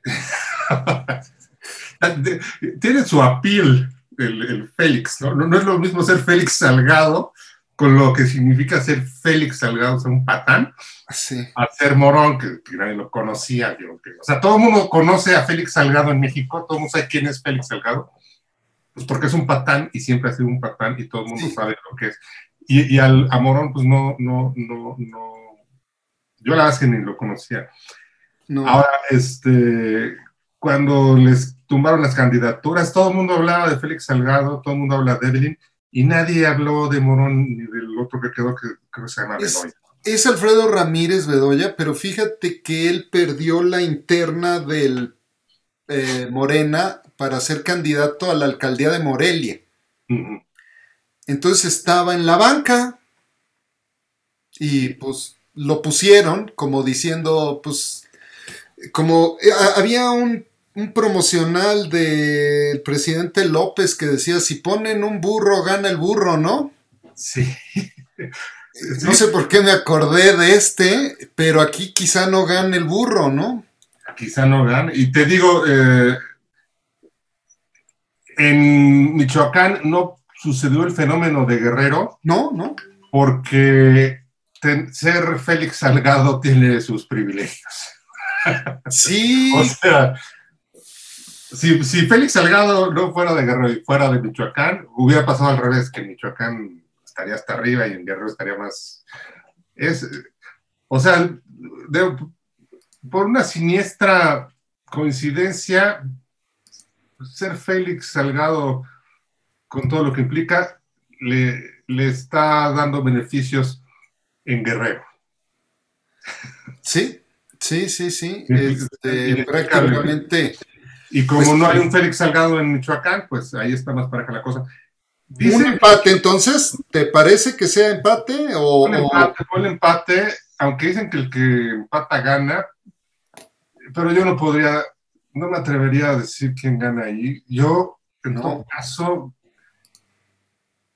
tiene su apil el, Félix, ¿no? ¿no? es lo mismo ser Félix Salgado con lo que significa ser Félix Salgado, ser un patán, sí. a ser Morón, que, nadie lo conocía. o sea, todo el mundo conoce a Félix Salgado en México, todo el mundo sabe quién es Félix Salgado, pues porque es un patán y siempre ha sido un patán y todo el mundo sabe lo que es. Y, al, a Morón, pues no, no, no, no, yo la verdad es que ni lo conocía. Ahora, este, cuando les tumbaron las candidaturas, todo el mundo hablaba de Félix Salgado, todo el mundo habla de Evelyn, y nadie habló de Morón ni del otro que quedó que creo que se llama Bedoya. Es Alfredo Ramírez Bedoya, pero fíjate que él perdió la interna del eh, Morena para ser candidato a la alcaldía de Morelia. Entonces estaba en la banca y pues lo pusieron como diciendo, pues, como eh, había un un promocional del presidente López que decía, si ponen un burro, gana el burro, ¿no? Sí. No sé por qué me acordé de este, pero aquí quizá no gane el burro, ¿no? Quizá no gane. Y te digo, eh, En Michoacán no sucedió el fenómeno de Guerrero. No, no. Porque ser Félix Salgado tiene sus privilegios. Sí. o sea, si, si, Félix Salgado no fuera de Guerrero y fuera de Michoacán, hubiera pasado al revés, que Michoacán estaría hasta arriba y en Guerrero estaría más. Es, o sea, por una siniestra coincidencia, ser Félix Salgado, con todo lo que implica, le, le está dando beneficios en Guerrero. Sí, sí, sí, sí. Este, prácticamente. Y como pues, no hay un Félix Salgado en Michoacán, pues ahí está más pareja la cosa. ¿Un empate entonces? ¿Te parece que sea empate? O, un empate, un empate, aunque dicen que el que empata gana, pero yo no podría, no me atrevería a decir quién gana ahí. Yo, en todo caso,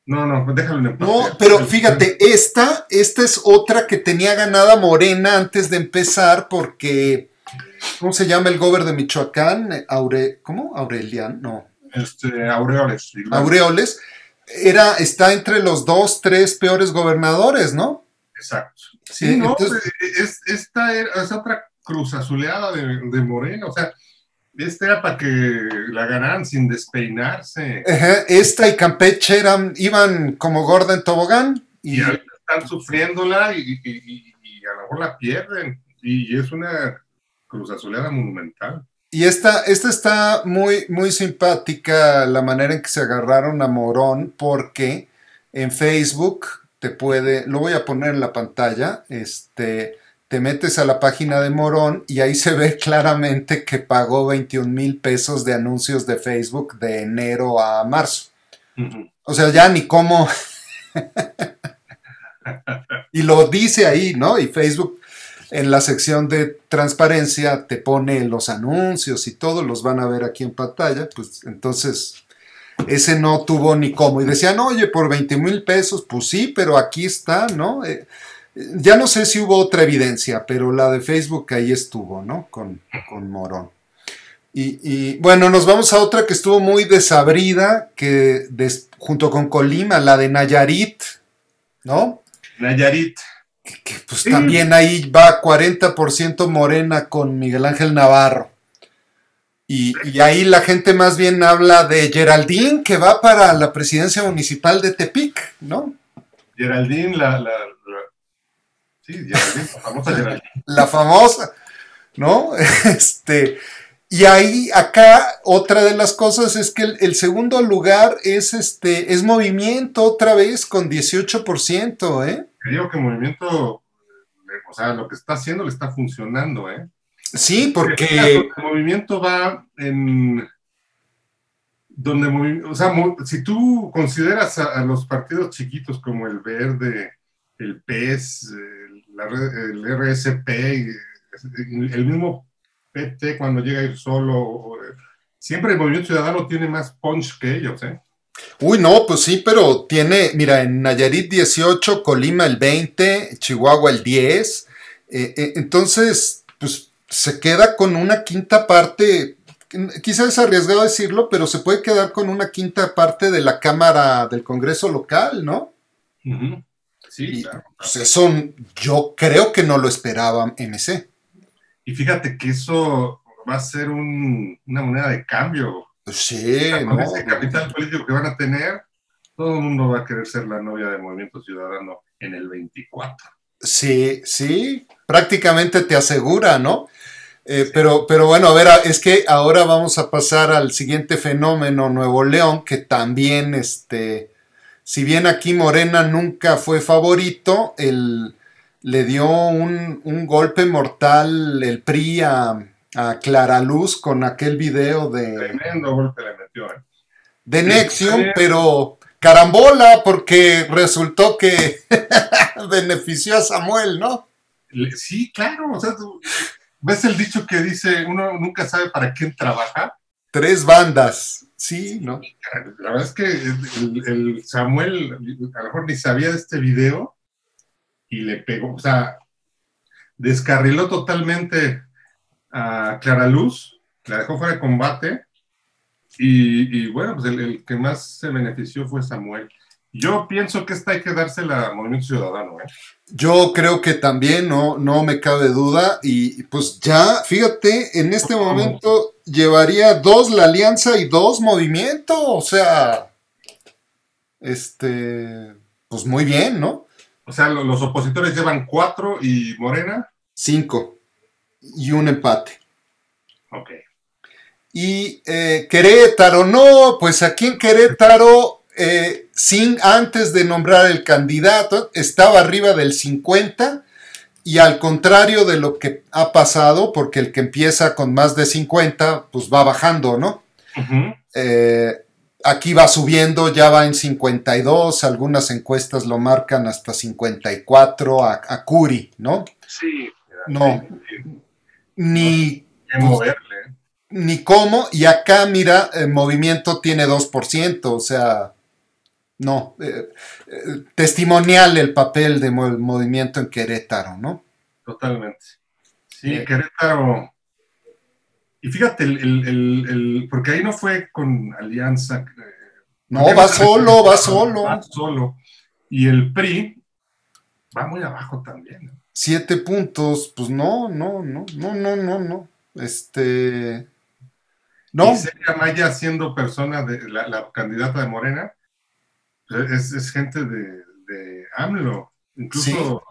no, no, déjalo en empate. No, pero fíjate, esta, esta es otra que tenía ganada Morena antes de empezar porque, ¿cómo se llama el gober de Michoacán? Aure, ¿Cómo? Aurelian, no. Este, Aureoles. Aureoles. Era, está entre los dos, tres peores gobernadores, ¿no? Exacto. Sí, no, es, esta es otra cruz azuleada de, de Morena, o sea, este era para que la ganaran sin despeinarse. esta y Campeche eran, iban como gorda en tobogán. Y, están sufriéndola y, a lo mejor la pierden. Y es una cruz azuleada monumental. Y esta, esta está muy, muy simpática la manera en que se agarraron a Morón, porque en Facebook te puede, lo voy a poner en la pantalla, este, te metes a la página de Morón y ahí se ve claramente que pagó 21 mil pesos de anuncios de Facebook de enero a marzo. O sea, ya ni cómo. y lo dice ahí, ¿no? Y Facebook en la sección de transparencia te pone los anuncios y todo, los van a ver aquí en pantalla. Pues entonces, ese no tuvo ni cómo. Y decían, oye, por 20 mil pesos, pues sí, pero aquí está, ¿no? Eh, ya no sé si hubo otra evidencia, pero la de Facebook ahí estuvo, ¿no? Con, con Morón. Y, bueno, nos vamos a otra que estuvo muy desabrida, que junto con Colima, la de Nayarit, ¿no? Nayarit. Que, pues también ahí va 40% morena con Miguel Ángel Navarro. Y, y, ahí la gente más bien habla de Geraldine, que va para la presidencia municipal de Tepic, ¿no? Geraldine, la, Sí, la famosa La famosa, ¿no? Este, y ahí, acá, otra de las cosas es que el, segundo lugar es este, es movimiento otra vez con 18%, ¿eh? Creo que movimiento, o sea, lo que está haciendo le está funcionando, ¿eh? Sí, porque... El movimiento va en... Donde, o sea, si tú consideras a, los partidos chiquitos como el Verde, el PES, el RSP, el mismo PT cuando llega a ir solo, siempre el movimiento ciudadano tiene más punch que ellos, ¿eh? Uy, no, pues sí, pero tiene, mira, en Nayarit 18, Colima el 20, Chihuahua el 10, eh, eh, entonces, pues se queda con una quinta parte, quizás es arriesgado decirlo, pero se puede quedar con una quinta parte de la Cámara del Congreso local, ¿no? Sí, claro, Pues eso yo creo que no lo esperaba MC. Y fíjate que eso va a ser una moneda de cambio. Sí, con ese capital político que van a tener, todo el mundo va a querer ser la novia del Movimiento Ciudadano en el 24. Sí, sí, prácticamente te asegura, ¿no? Eh, pero, pero bueno, a ver, es que ahora vamos a pasar al siguiente fenómeno, Nuevo León, que también este, si bien aquí Morena nunca fue favorito, le dio un, golpe mortal el PRI a, Clara Luz con aquel video de... Tremendo golpe le metió, ¿eh? De Nexium, pero carambola porque resultó que benefició a Samuel, ¿no? Sí, claro, o sea, ves el dicho que dice, uno nunca sabe para quién trabaja. Tres bandas. Sí, ¿no? La verdad es que el, Samuel a lo mejor ni sabía de este video y le pegó, o sea, descarriló totalmente a Clara Luz, la dejó fuera de combate Y, bueno, pues el, que más se benefició fue Samuel. Yo pienso que esta hay que dársela al Movimiento Ciudadano. ¿eh? Yo creo que también, no, no me cabe duda. Y pues ya, fíjate, en este momento llevaría dos la alianza y dos movimiento. O sea, este, pues muy bien, ¿no? O sea, los opositores llevan cuatro y Morena. Cinco. Y un empate. Ok. Y eh, Querétaro, no, pues aquí en Querétaro, eh, sin, antes de nombrar el candidato, estaba arriba del 50 y al contrario de lo que ha pasado, porque el que empieza con más de 50, pues va bajando, ¿no? Eh, aquí va subiendo, ya va en 52, algunas encuestas lo marcan hasta 54 a, a Curi, ¿no? Sí. No, ni... moverle ni cómo, y acá mira, el movimiento tiene 2%, o sea, no, eh, eh, testimonial el papel de movimiento en Querétaro, ¿no? Totalmente. Sí, eh. Querétaro. Y fíjate, el, porque ahí no fue con alianza. no, va solo, va solo. Va solo. Y el PRI va muy abajo también. Siete puntos, pues no, no, no, no, no, no, no. Este, no. Y Celia Maya siendo persona de la, candidata de Morena, es, gente de, AMLO. Incluso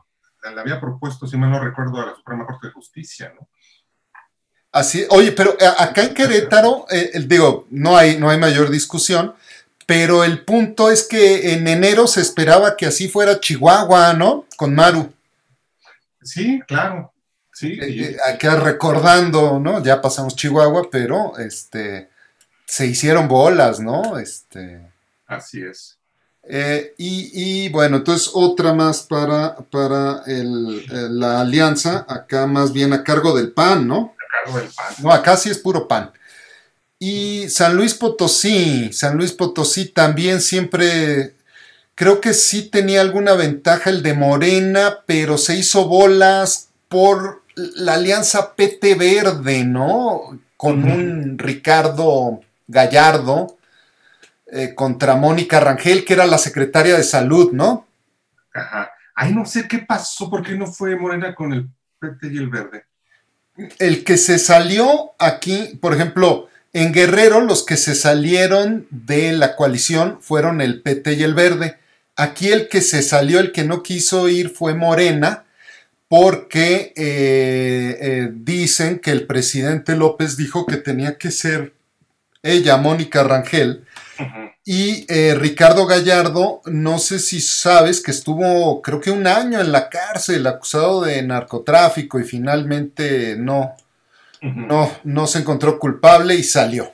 le había propuesto, si mal no recuerdo, a la Suprema Corte de Justicia, ¿no? Así, oye, pero eh, acá en Querétaro, eh, digo, no hay, no hay mayor discusión, pero el punto es que en enero se esperaba que así fuera Chihuahua, ¿no? Con Maru. Sí, claro. Sí. Eh, eh recordando, ¿no? Ya pasamos Chihuahua, pero este se hicieron bolas, ¿no? Este. Así es. Eh, y, bueno, entonces otra más para, para el, la alianza, acá más bien a cargo del PAN, ¿no? A cargo del PAN. No, acá sí es puro PAN. Y San Luis Potosí, San Luis Potosí también siempre, creo que sí tenía alguna ventaja el de Morena, pero se hizo bolas por la alianza PT Verde, ¿no? Con un Ricardo Gallardo eh, contra Mónica Rangel, que era la secretaria de salud, ¿no? Ajá. Ay, no sé qué pasó, ¿por qué no fue Morena con el PT y el Verde? El que se salió aquí, por ejemplo, en Guerrero, los que se salieron de la coalición fueron el PT y el Verde. Aquí el que se salió, el que no quiso ir fue Morena, porque eh, eh, dicen que el presidente López dijo que tenía que ser ella, Mónica Rangel, y eh, Ricardo Gallardo, no sé si sabes que estuvo creo que un año en la cárcel acusado de narcotráfico y finalmente no, no, no se encontró culpable y salió.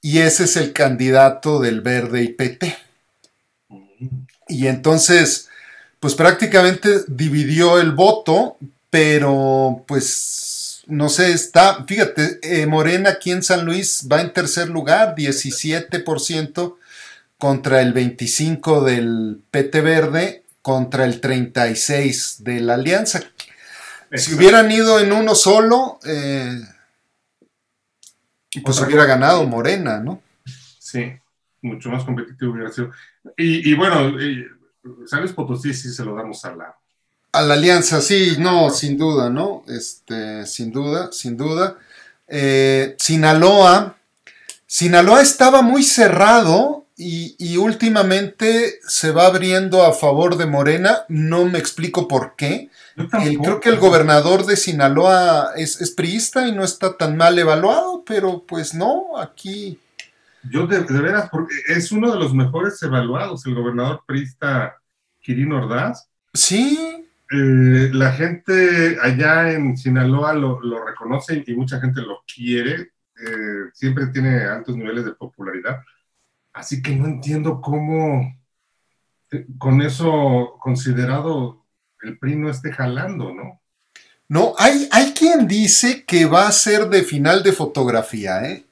Y ese es el candidato del Verde y PT. Y entonces pues prácticamente dividió el voto, pero pues no sé, está, fíjate, eh, Morena aquí en San Luis va en tercer lugar, 17% contra el 25% del PT Verde, contra el 36% de la Alianza. Si hubieran ido en uno solo, eh, pues hubiera ganado Morena, ¿no? Sí, mucho más competitivo hubiera sido. Y, y bueno, ¿Sabes Potosí sí se lo damos a la... A la alianza, sí, no, sin duda, ¿no? Este, sin duda, sin duda. Eh, Sinaloa, Sinaloa estaba muy cerrado y, últimamente se va abriendo a favor de Morena, no me explico por qué. creo que el gobernador de Sinaloa es, es priista y no está tan mal evaluado, pero pues no, aquí yo de, veras, porque es uno de los mejores evaluados, el gobernador priista Quirino Ordaz. Sí. Eh, la gente allá en Sinaloa lo, reconoce y mucha gente lo quiere. Eh, siempre tiene altos niveles de popularidad. Así que no entiendo cómo eh, con eso considerado el PRI no esté jalando, ¿no? No, hay, hay quien dice que va a ser de final de fotografía, ¿eh?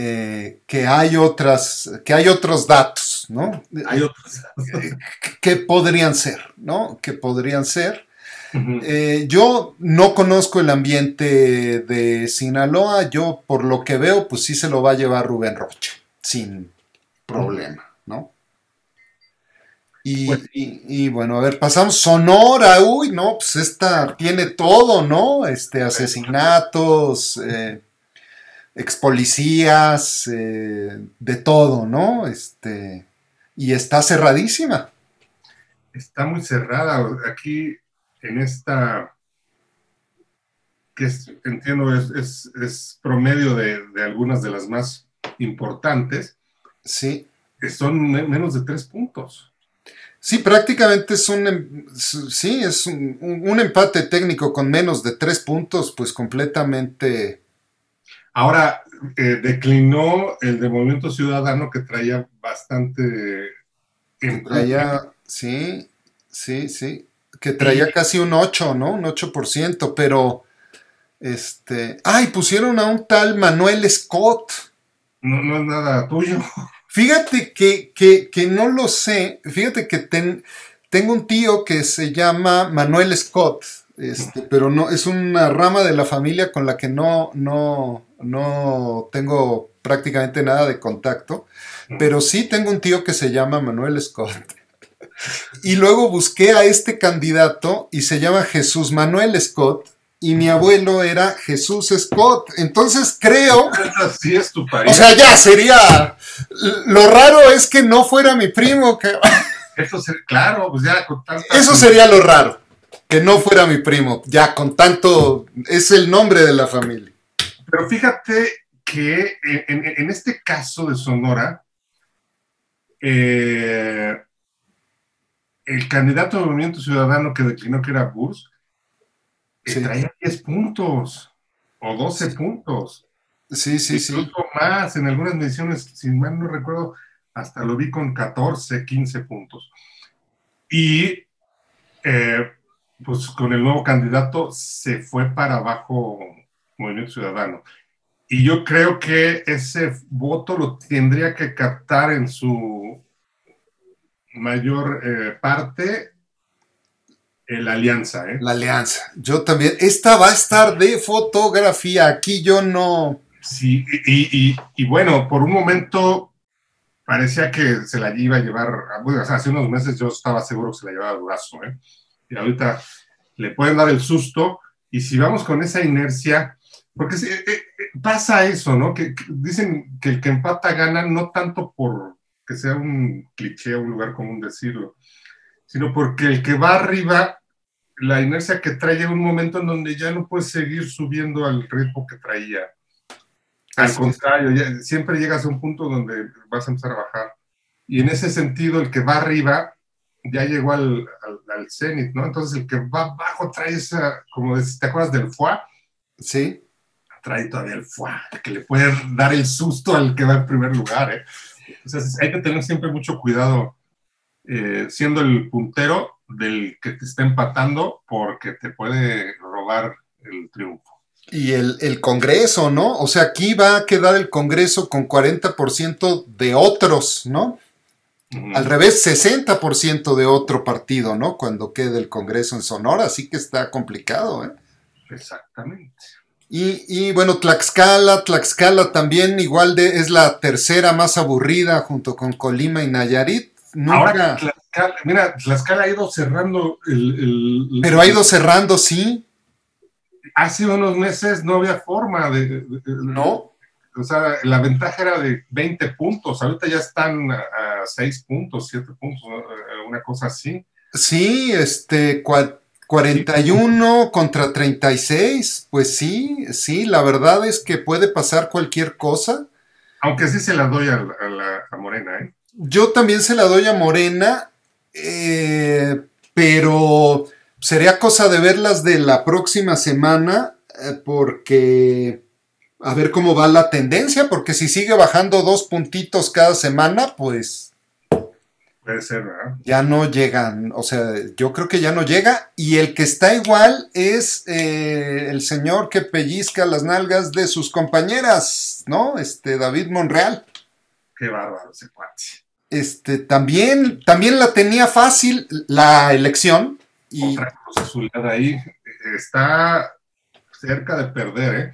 Eh, que hay otras, que hay otros datos, ¿no? Hay otros que podrían ser, ¿no? Que podrían ser. Eh, yo no conozco el ambiente de Sinaloa, yo por lo que veo, pues sí se lo va a llevar Rubén Rocha, sin problema, ¿no? Pues y, bueno, a ver, pasamos Sonora, uy, no, pues esta tiene todo, ¿no? Este, asesinatos, eh, ex policías, eh, de todo, ¿no? Este, y está cerradísima. Está muy cerrada. Aquí, en esta, que entiendo es, promedio de, de, algunas de las más importantes. Sí. Son menos de tres puntos. Sí, prácticamente es un, em, sí, es un, empate técnico con menos de tres puntos, pues completamente. Ahora, eh, declinó el de Movimiento Ciudadano que traía bastante. Que traía, sí, sí, sí, que traía casi un 8, ¿no? Un 8%, pero. Este. ¡Ay! Pusieron a un tal Manuel Scott. No, no es nada tuyo. Fíjate que, no lo sé, fíjate que tengo un tío que se llama Manuel Scott, este, pero no, es una rama de la familia con la que no, no, no tengo prácticamente nada de contacto, pero sí tengo un tío que se llama Manuel Scott. Y luego busqué a este candidato y se llama Jesús Manuel Scott y mi abuelo era Jesús Scott. Entonces creo. Así es tu país. O sea, ya sería. Lo raro es que no fuera mi primo. Que... Eso claro, pues ya con Eso sería lo raro. Que no fuera mi primo. Ya con tanto. Es el nombre de la familia. Pero fíjate que en, este caso de Sonora, eh, el candidato del Movimiento Ciudadano que declinó que era Bush traía 10 puntos o 12 puntos. Sí, sí, sí. más, en algunas mediciones, si mal no recuerdo, hasta lo vi con 14, 15 puntos. Y eh, pues con el nuevo candidato se fue para abajo Movimiento Ciudadano. Y yo creo que ese voto lo tendría que captar en su mayor eh, parte la alianza, ¿eh? La alianza. Yo también. Esta va a estar de fotografía. Aquí yo no. Sí, y, bueno, por un momento parecía que se la iba a llevar. Bueno, hace unos meses yo estaba seguro que se la llevaba a Durazo, ¿eh? Y ahorita le pueden dar el susto. Y si vamos con esa inercia, porque eh, eh, pasa eso, ¿no? Que, dicen que el que empata gana, no tanto por que sea un cliché o un lugar común decirlo, sino porque el que va arriba la inercia que trae llega un momento en donde ya no puedes seguir subiendo al ritmo que traía. Al contrario, siempre llegas a un punto donde vas a empezar a bajar. Y en ese sentido, el que va arriba ya llegó al, al, cenit, ¿no? Entonces, el que va abajo trae esa, como ¿te acuerdas del foie? Sí. Trae todavía el foie, que le puede dar el susto al que va en primer lugar, ¿eh? Entonces, hay que tener siempre mucho cuidado eh, siendo el puntero del que te está empatando porque te puede robar el triunfo. Y el, Congreso, ¿no? O sea, aquí va a quedar el Congreso con 40% de otros, ¿no? Al revés, 60% de otro partido, ¿no? Cuando quede el Congreso en Sonora, así que está complicado, ¿eh? Exactamente. Y, y, bueno, Tlaxcala, Tlaxcala también igual de, es la tercera más aburrida junto con Colima y Nayarit. Ahora Tlaxcala, mira, Tlaxcala ha ido cerrando el, Pero ha ido cerrando, sí. Hace unos meses no había forma de... no. O sea, la ventaja era de 20 puntos, ahorita ya están a, 6 puntos, 7 puntos, una cosa así. Sí, este, 41 contra 36, pues sí, sí, la verdad es que puede pasar cualquier cosa. Aunque sí se la doy a, a Morena, ¿eh? Yo también se la doy a Morena, eh, pero sería cosa de verlas de la próxima semana, eh, porque a ver cómo va la tendencia, porque si sigue bajando dos puntitos cada semana, pues... Puede ser, ¿verdad? Ya no llegan, o sea, yo creo que ya no llega, y el que está igual es eh, el señor que pellizca las nalgas de sus compañeras, ¿no? Este David Monreal. Qué bárbaro ese cuate este, también, también la tenía fácil la elección, Y Otra cosa azulada ahí. Está cerca de perder, ¿eh?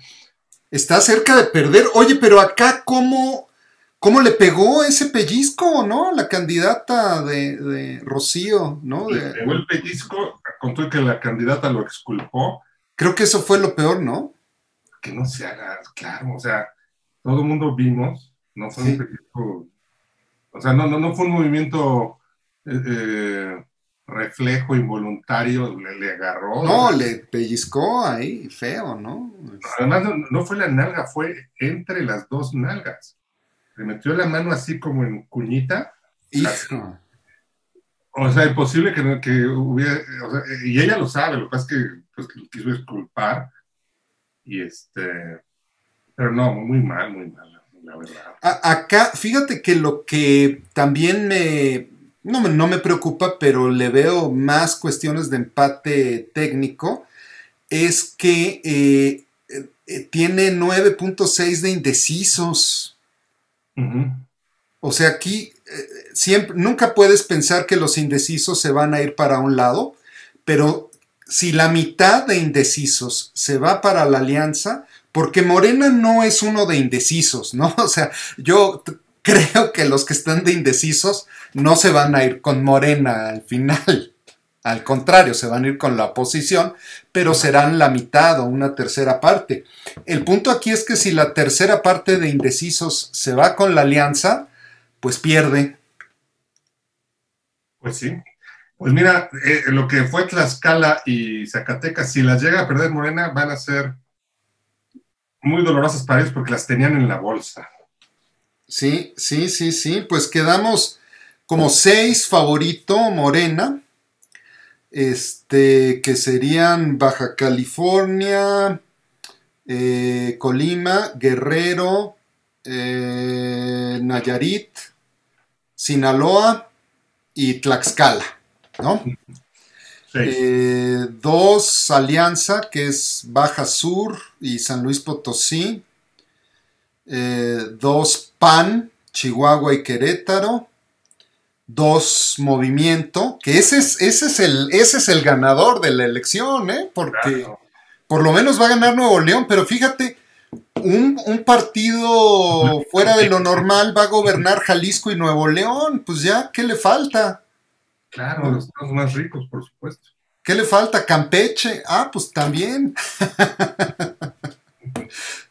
Está cerca de perder. Oye, pero acá, ¿cómo, cómo le pegó ese pellizco, ¿no? La candidata de, de Rocío, ¿no? Le pegó el pellizco, contó que la candidata lo exculpó. creo que eso fue lo peor, ¿no? Que no se haga, claro, o sea, todo el mundo vimos, no fue Sí. un pellizco, o sea, no, no, no fue un movimiento eh, eh, reflejo involuntario, le, le agarró. No, le pellizcó ahí, feo, ¿no? Además, no, no fue la nalga, fue entre las dos nalgas. Le metió la mano así como en cuñita. Hijo. O sea, imposible que, que hubiera. o sea, y ella lo sabe, lo que pasa es que pues, lo quiso disculpar. Y este. Pero no, muy mal, muy mal, la verdad. A- acá, fíjate que lo que también me no, me. no me preocupa, pero le veo más cuestiones de empate técnico. Es que eh, eh, tiene 9.6 de indecisos. O sea, aquí eh, siempre, nunca puedes pensar que los indecisos se van a ir para un lado, pero si la mitad de indecisos se va para la alianza, porque Morena no es uno de indecisos, ¿no? O sea, yo creo que los que están de indecisos no se van a ir con Morena al final. Al contrario, se van a ir con la oposición, pero serán la mitad o una tercera parte. El punto aquí es que si la tercera parte de indecisos se va con la alianza, pues pierde. Pues sí. Pues mira, eh, lo que fue Tlaxcala y Zacatecas, si las llega a perder Morena, van a ser muy dolorosas para ellos porque las tenían en la bolsa. Sí, sí, sí, sí. Pues quedamos como seis favorito Morena. Este, que serían Baja California, eh, Colima, Guerrero, eh, Nayarit, Sinaloa y Tlaxcala, ¿no? Sí. Eh, dos Alianza, que es Baja Sur y San Luis Potosí. Eh, dos PAN, Chihuahua y Querétaro. Dos Movimiento, que ese es, ese es, el, ese es el ganador de la elección, ¿eh? Porque Claro. por lo menos va a ganar Nuevo León, pero fíjate, un, un partido fuera de lo normal va a gobernar Jalisco y Nuevo León, pues ya, ¿qué le falta? Claro, los estados más ricos, por supuesto. ¿Qué le falta? Campeche. Ah, pues también.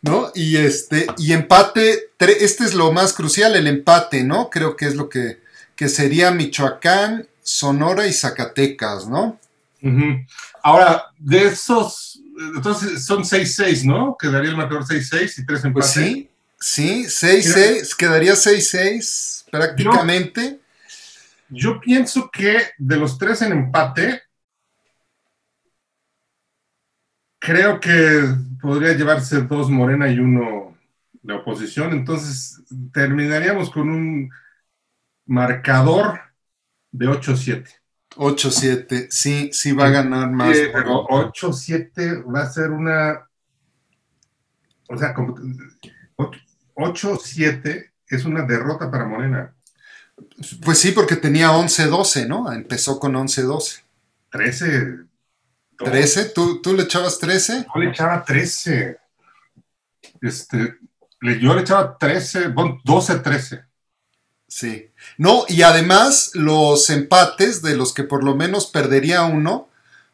¿No? Y este, y empate, este es lo más crucial, el empate, ¿no? Creo que es lo que, que sería Michoacán, Sonora y Zacatecas, ¿no? Ujú. Ahora, de esos, entonces son 6-6, ¿no? Quedaría el marcador 6-6 y 3 empates. Pues sí, sí, 6-6, quedaría 6-6 prácticamente. Yo pienso que de los tres en empate, creo que podría llevarse dos Morena y uno de oposición. Entonces terminaríamos con un marcador de 8-7. 8-7, sí, sí va a ganar más. Eh, pero 8-7 va a ser una. O sea, como- 8-7 es una derrota para Morena. Pues sí, porque tenía 11-12, ¿no? Empezó con 11-12. 13. Dos. 13, ¿Tú, ¿tú le echabas 13? Yo le echaba 13. Este, le- yo le echaba 13, bueno, 12-13. Sí. No, y además los empates de los que por lo menos perdería uno,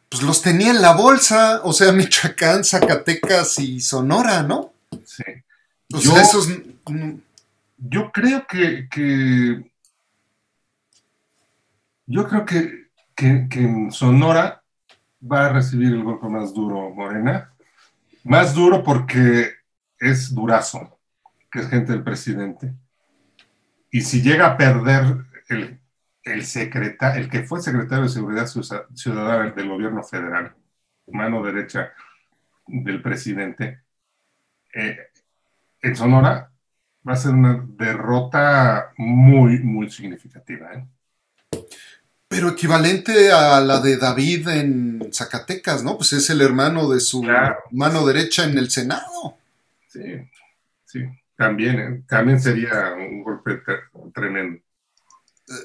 pues los tenía en la bolsa, o sea, Michoacán, Zacatecas y Sonora, ¿no? Sí. O Yo- sea, esos... mm, Yo creo que, que- yo creo que, que, que en Sonora va a recibir el golpe más duro Morena. Más duro porque es Durazo, que es gente del presidente. Y si llega a perder el, el el que fue secretario de Seguridad Ciudadana del gobierno federal, mano derecha del presidente, eh, en Sonora va a ser una derrota muy, muy significativa. ¿eh? Pero equivalente a la de David en Zacatecas, ¿no? Pues es el hermano de su Claro. mano derecha en el Senado. Sí, sí, también, ¿eh? también sería un golpe tre- tremendo.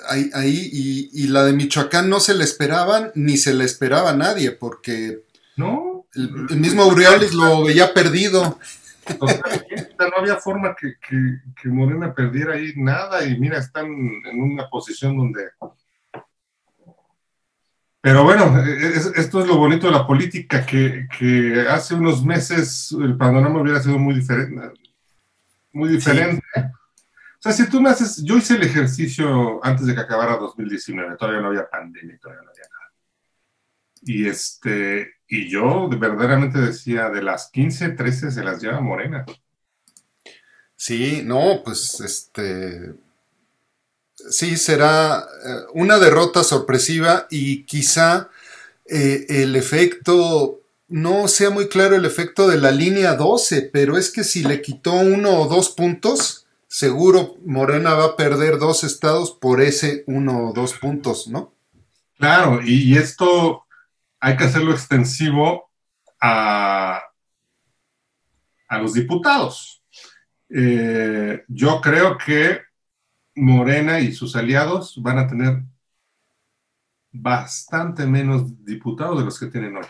ahí, ahí y, la de Michoacán no se le esperaban ni se le esperaba a nadie porque no el, mismo Aureoles lo veía perdido. no había forma que, que, Morena perdiera ahí nada y mira, están en una posición donde... Pero bueno, esto es lo bonito de la política, que, que, hace unos meses el panorama hubiera sido muy diferente. Muy diferente. O sea, si tú me haces, yo hice el ejercicio antes de que acabara 2019, todavía no había pandemia, todavía no había nada. Y este, y yo verdaderamente decía, de las 15, 13 se las lleva Morena. Sí, no, pues este. Sí, será eh, una derrota sorpresiva y quizá eh, el efecto, no sea muy claro el efecto de la línea 12, pero es que si le quitó uno o dos puntos, seguro Morena va a perder dos estados por ese uno o dos puntos, ¿no? Claro, y esto hay que hacerlo extensivo a, a los diputados. Eh, yo creo que Morena y sus aliados van a tener bastante menos diputados de los que tienen hoy.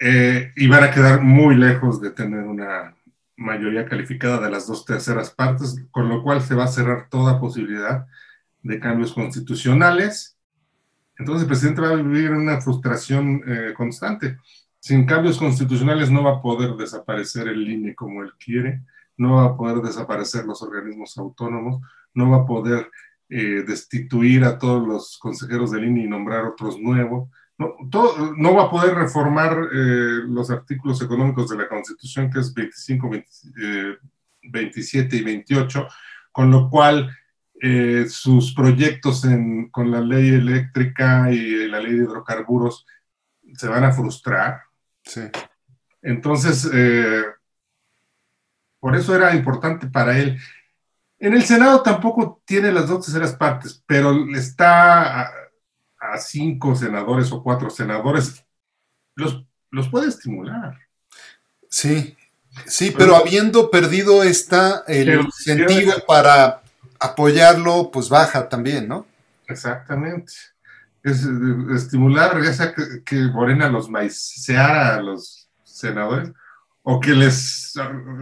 Eh, y van a quedar muy lejos de tener una mayoría calificada de las dos terceras partes, con lo cual se va a cerrar toda posibilidad de cambios constitucionales entonces el presidente va a vivir una frustración eh, constante. Sin cambios constitucionales no va a poder desaparecer el INE como él quiere, no va a poder desaparecer los organismos autónomos, no va a poder eh, destituir a todos los consejeros del INE y nombrar otros nuevos. No, no va a poder reformar eh, los artículos económicos de la Constitución, que es 25, 27 y 28, con lo cual eh, sus proyectos con la ley eléctrica y la ley de hidrocarburos se van a frustrar. Sí. Entonces, por eso era importante para él. En el Senado tampoco tiene las dos terceras partes, pero está a, cinco senadores o cuatro senadores. Los, los puede estimular. Sí, sí, pero, habiendo perdido esta el incentivo para apoyarlo, pues baja también, ¿no? Exactamente. Es estimular, ya sea que, Morena los maiceara a los senadores o que les,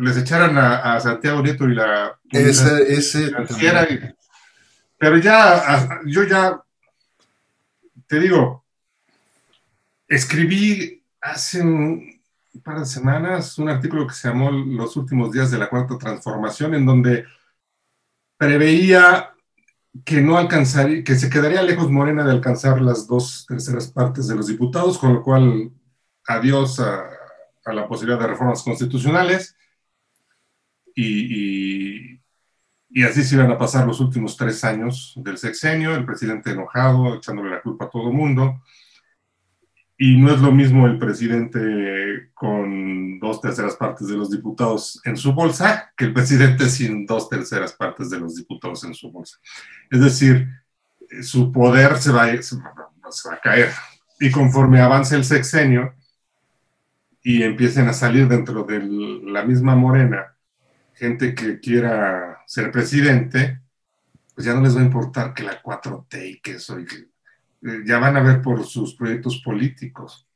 les echaran a, Santiago Nieto y la... Ese, ese pero ya, yo ya, te digo, escribí hace un par de semanas un artículo que se llamó Los últimos días de la cuarta transformación, en donde preveía que no alcanzaría, que se quedaría lejos Morena de alcanzar las dos terceras partes de los diputados, con lo cual adiós a, la posibilidad de reformas constitucionales y, y, así se iban a pasar los últimos tres años del sexenio, el presidente enojado, echándole la culpa a todo el mundo, y no es lo mismo el presidente con dos terceras partes de los diputados en su bolsa que el presidente sin dos terceras partes de los diputados en su bolsa. Es decir, su poder se va, se va a caer. Y conforme avance el sexenio y empiecen a salir dentro de la misma morena gente que quiera ser presidente, pues ya no les va a importar que la 4T y que eso eh, ya van a ver por sus proyectos políticos.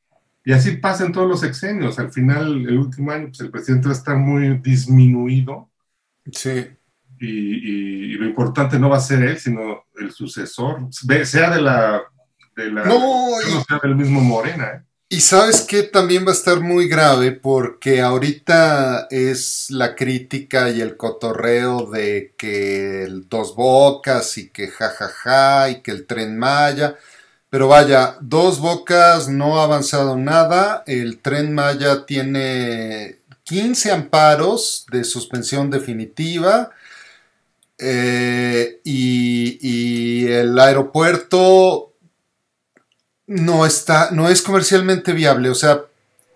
Y así pasa en todos los sexenios. Al final, el último año, pues el presidente va a estar muy disminuido. Sí. Y, lo importante no va a ser él, sino el sucesor, sea de la... De la no, sea del mismo Morena. ¿eh? Y sabes que también va a estar muy grave porque ahorita es la crítica y el cotorreo de que dos bocas y que jajaja y que el tren Maya. Pero vaya, Dos Bocas no ha avanzado nada. El tren Maya tiene 15 amparos de suspensión definitiva. Eh, y, el aeropuerto no está, no es comercialmente viable. O sea,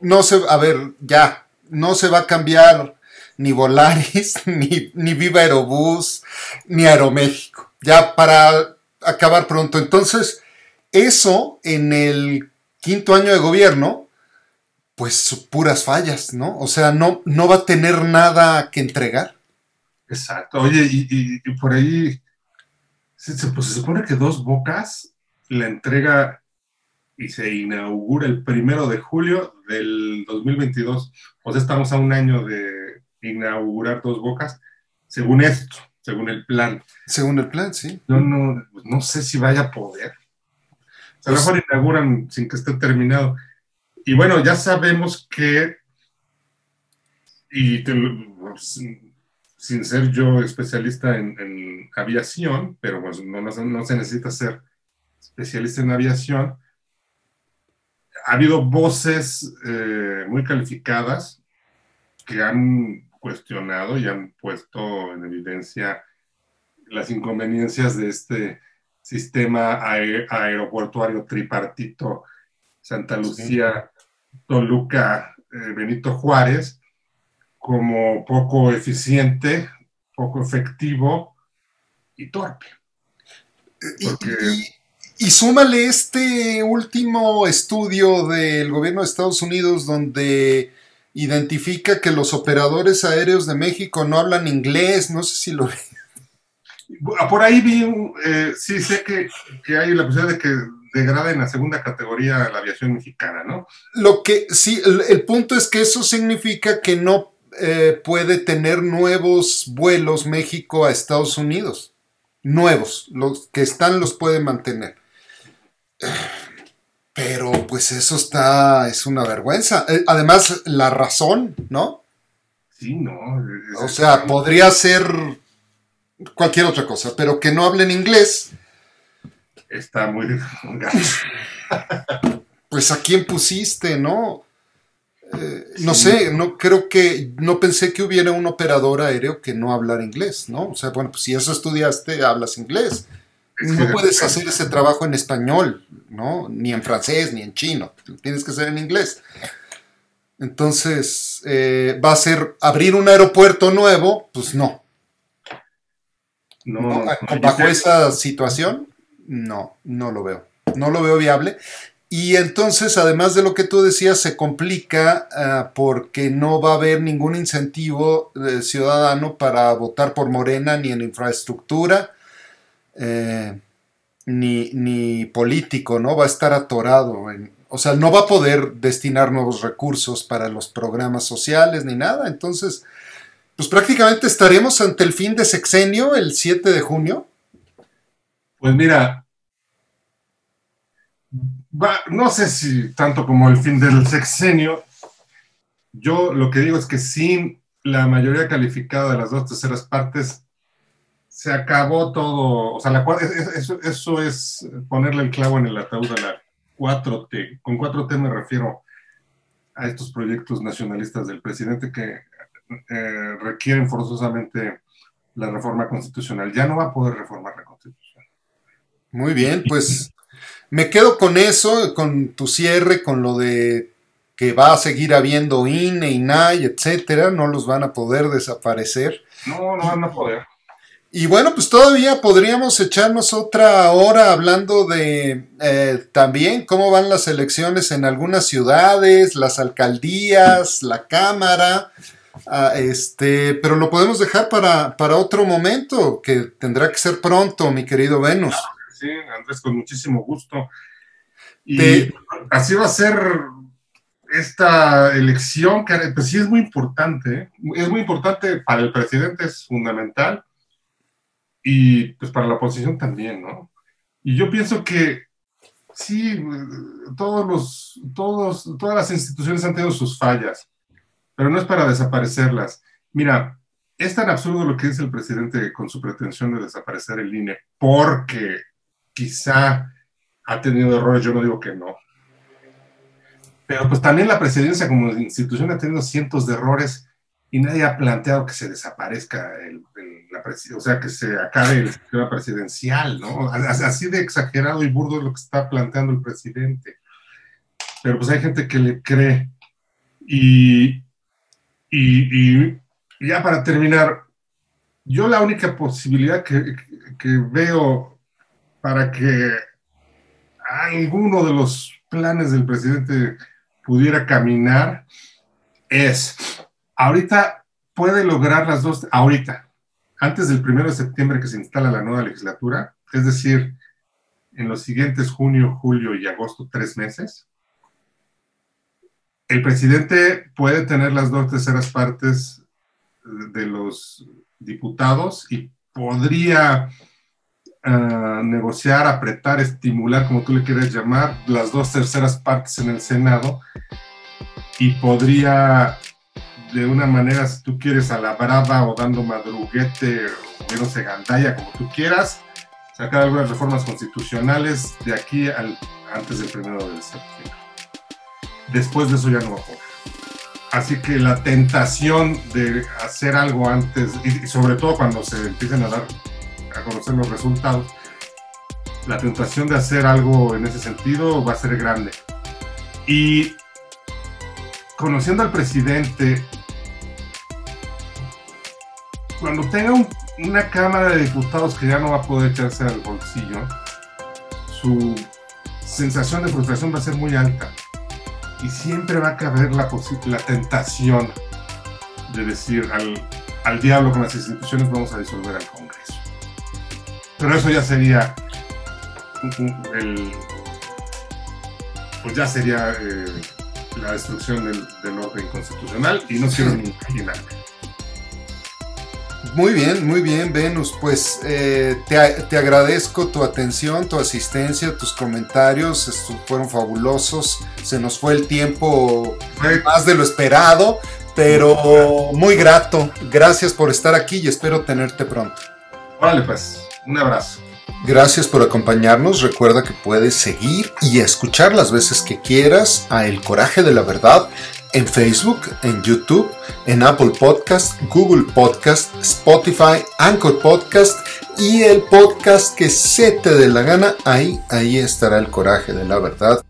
no se, a ver, ya, no se va a cambiar ni Volaris, ni, ni Viva Aerobús, ni Aeroméxico. Ya para acabar pronto. Entonces, eso en el quinto año de gobierno, pues puras fallas, ¿no? O sea, no, no va a tener nada que entregar. Exacto. Oye, y, por ahí pues se supone que Dos Bocas la entrega y se inaugura el primero de julio del 2022. O sea, estamos a un año de inaugurar Dos Bocas, según esto, según el plan. Según el plan, sí. Yo no, no sé si vaya a poder. a lo mejor inauguran sin que esté terminado. Y bueno, ya sabemos que, y pues, sin ser yo especialista en, aviación, pero pues no, no, se necesita ser especialista en aviación, ha habido voces eh, muy calificadas que han cuestionado y han puesto en evidencia las inconveniencias de este sistema aeroportuario tripartito Santa Lucía, Toluca, eh, Benito Juárez, como poco eficiente, poco efectivo y torpe. Y, súmale este último estudio del gobierno de Estados Unidos donde identifica que los operadores aéreos de México no hablan inglés, no sé si lo Por ahí vi, eh, sí sé que, que, hay la posibilidad de que degrada en la segunda categoría la aviación mexicana, ¿no? Lo que sí, el, punto es que eso significa que no eh, puede tener nuevos vuelos México a Estados Unidos. Nuevos, los que están los puede mantener. Pero pues eso está, es una vergüenza. Eh, además, la razón, ¿no? Sí, no. O sea, podría ser cualquier otra cosa, pero que no hablen inglés está muy... pues a quién pusiste, ¿no? Eh, no sé, no creo que, no pensé que hubiera un operador aéreo que no hablara inglés, ¿no? O sea, bueno, pues si eso estudiaste, hablas inglés. No puedes hacer ese trabajo en español, ¿no? Ni en francés, ni en chino. Tienes que hacer en inglés. Entonces, eh, ¿va a ser abrir un aeropuerto nuevo? Pues no. No, bajo esa situación, no, no lo veo. No lo veo viable. Y entonces, además de lo que tú decías, se complica ah, porque no va a haber ningún incentivo eh, ciudadano para votar por Morena ni en infraestructura, eh, ni, político, ¿no? Va a estar atorado. o sea, no va a poder destinar nuevos recursos para los programas sociales ni nada. Entonces, pues prácticamente estaremos ante el fin de sexenio el 7 de junio. Pues mira, no sé si tanto como el fin del sexenio, yo lo que digo es que sin la mayoría calificada de las dos terceras partes, se acabó todo, o sea, la, eso, eso, es ponerle el clavo en el ataúd a la 4T. Con 4T me refiero a estos proyectos nacionalistas del presidente que eh, requieren forzosamente la reforma constitucional. Ya no va a poder reformar la constitución. Muy bien, pues me quedo con eso, con tu cierre, con lo de que va a seguir habiendo INE, INAI, etcétera, no los van a poder desaparecer. No, no van a poder. Y bueno, pues todavía podríamos echarnos otra hora hablando de eh, también cómo van las elecciones en algunas ciudades, las alcaldías, la Cámara, ah, este, pero lo podemos dejar para, para otro momento, que tendrá que ser pronto, mi querido Venus. Sí, Andrés, con muchísimo gusto. Y así va a ser esta elección, que pues sí es muy importante, ¿eh? es muy importante para el presidente, es fundamental, y pues para la oposición también, ¿no? Y yo pienso que sí, todos los, todos, todas las instituciones han tenido sus fallas, pero no es para desaparecerlas. Mira, es tan absurdo lo que dice el presidente con su pretensión de desaparecer el INE, porque quizá ha tenido errores, yo no digo que no. Pero pues también la presidencia como institución ha tenido cientos de errores y nadie ha planteado que se desaparezca el, la o sea, que se acabe el sistema presidencial, ¿no? Así de exagerado y burdo es lo que está planteando el presidente. Pero pues hay gente que le cree. Y, y, y ya para terminar, yo la única posibilidad que, que veo para que alguno de los planes del presidente pudiera caminar es, ahorita puede lograr las dos, ahorita, antes del primero de septiembre que se instala la nueva legislatura, es decir, en los siguientes junio, julio y agosto, tres meses, el presidente puede tener las dos terceras partes de los diputados y podría uh, negociar, apretar, estimular, como tú le quieras llamar, las dos terceras partes en el Senado y podría, de una manera, si tú quieres, a la brava o dando madruguete o menos gandalla, como tú quieras, sacar algunas reformas constitucionales de aquí al, antes del primero de septiembre después de eso ya no va a poder. Así que la tentación de hacer algo antes, y sobre todo cuando se empiecen a dar a conocer los resultados, la tentación de hacer algo en ese sentido va a ser grande. Y conociendo al presidente, cuando tenga una Cámara de Diputados que ya no va a poder echarse al bolsillo, su sensación de frustración va a ser muy alta y siempre va a caber la, tentación de decir al, al diablo con las instituciones vamos a disolver al Congreso. Pero eso ya sería el, pues ya sería eh, la destrucción del, orden constitucional y no quiero ni imaginarme. Muy bien, muy bien, Venus. Pues eh, te, te, agradezco tu atención, tu asistencia, tus comentarios. fueron fabulosos. Se nos fue el tiempo más de lo esperado, pero muy grato. Gracias por estar aquí y espero tenerte pronto. Vale, pues, un abrazo. Gracias por acompañarnos. Recuerda que puedes seguir y escuchar las veces que quieras a El Coraje de la Verdad en Facebook, en YouTube, en Apple Podcast, Google Podcast, Spotify, Anchor Podcast y el podcast que se te dé la gana. Ahí, ahí estará el coraje de la verdad.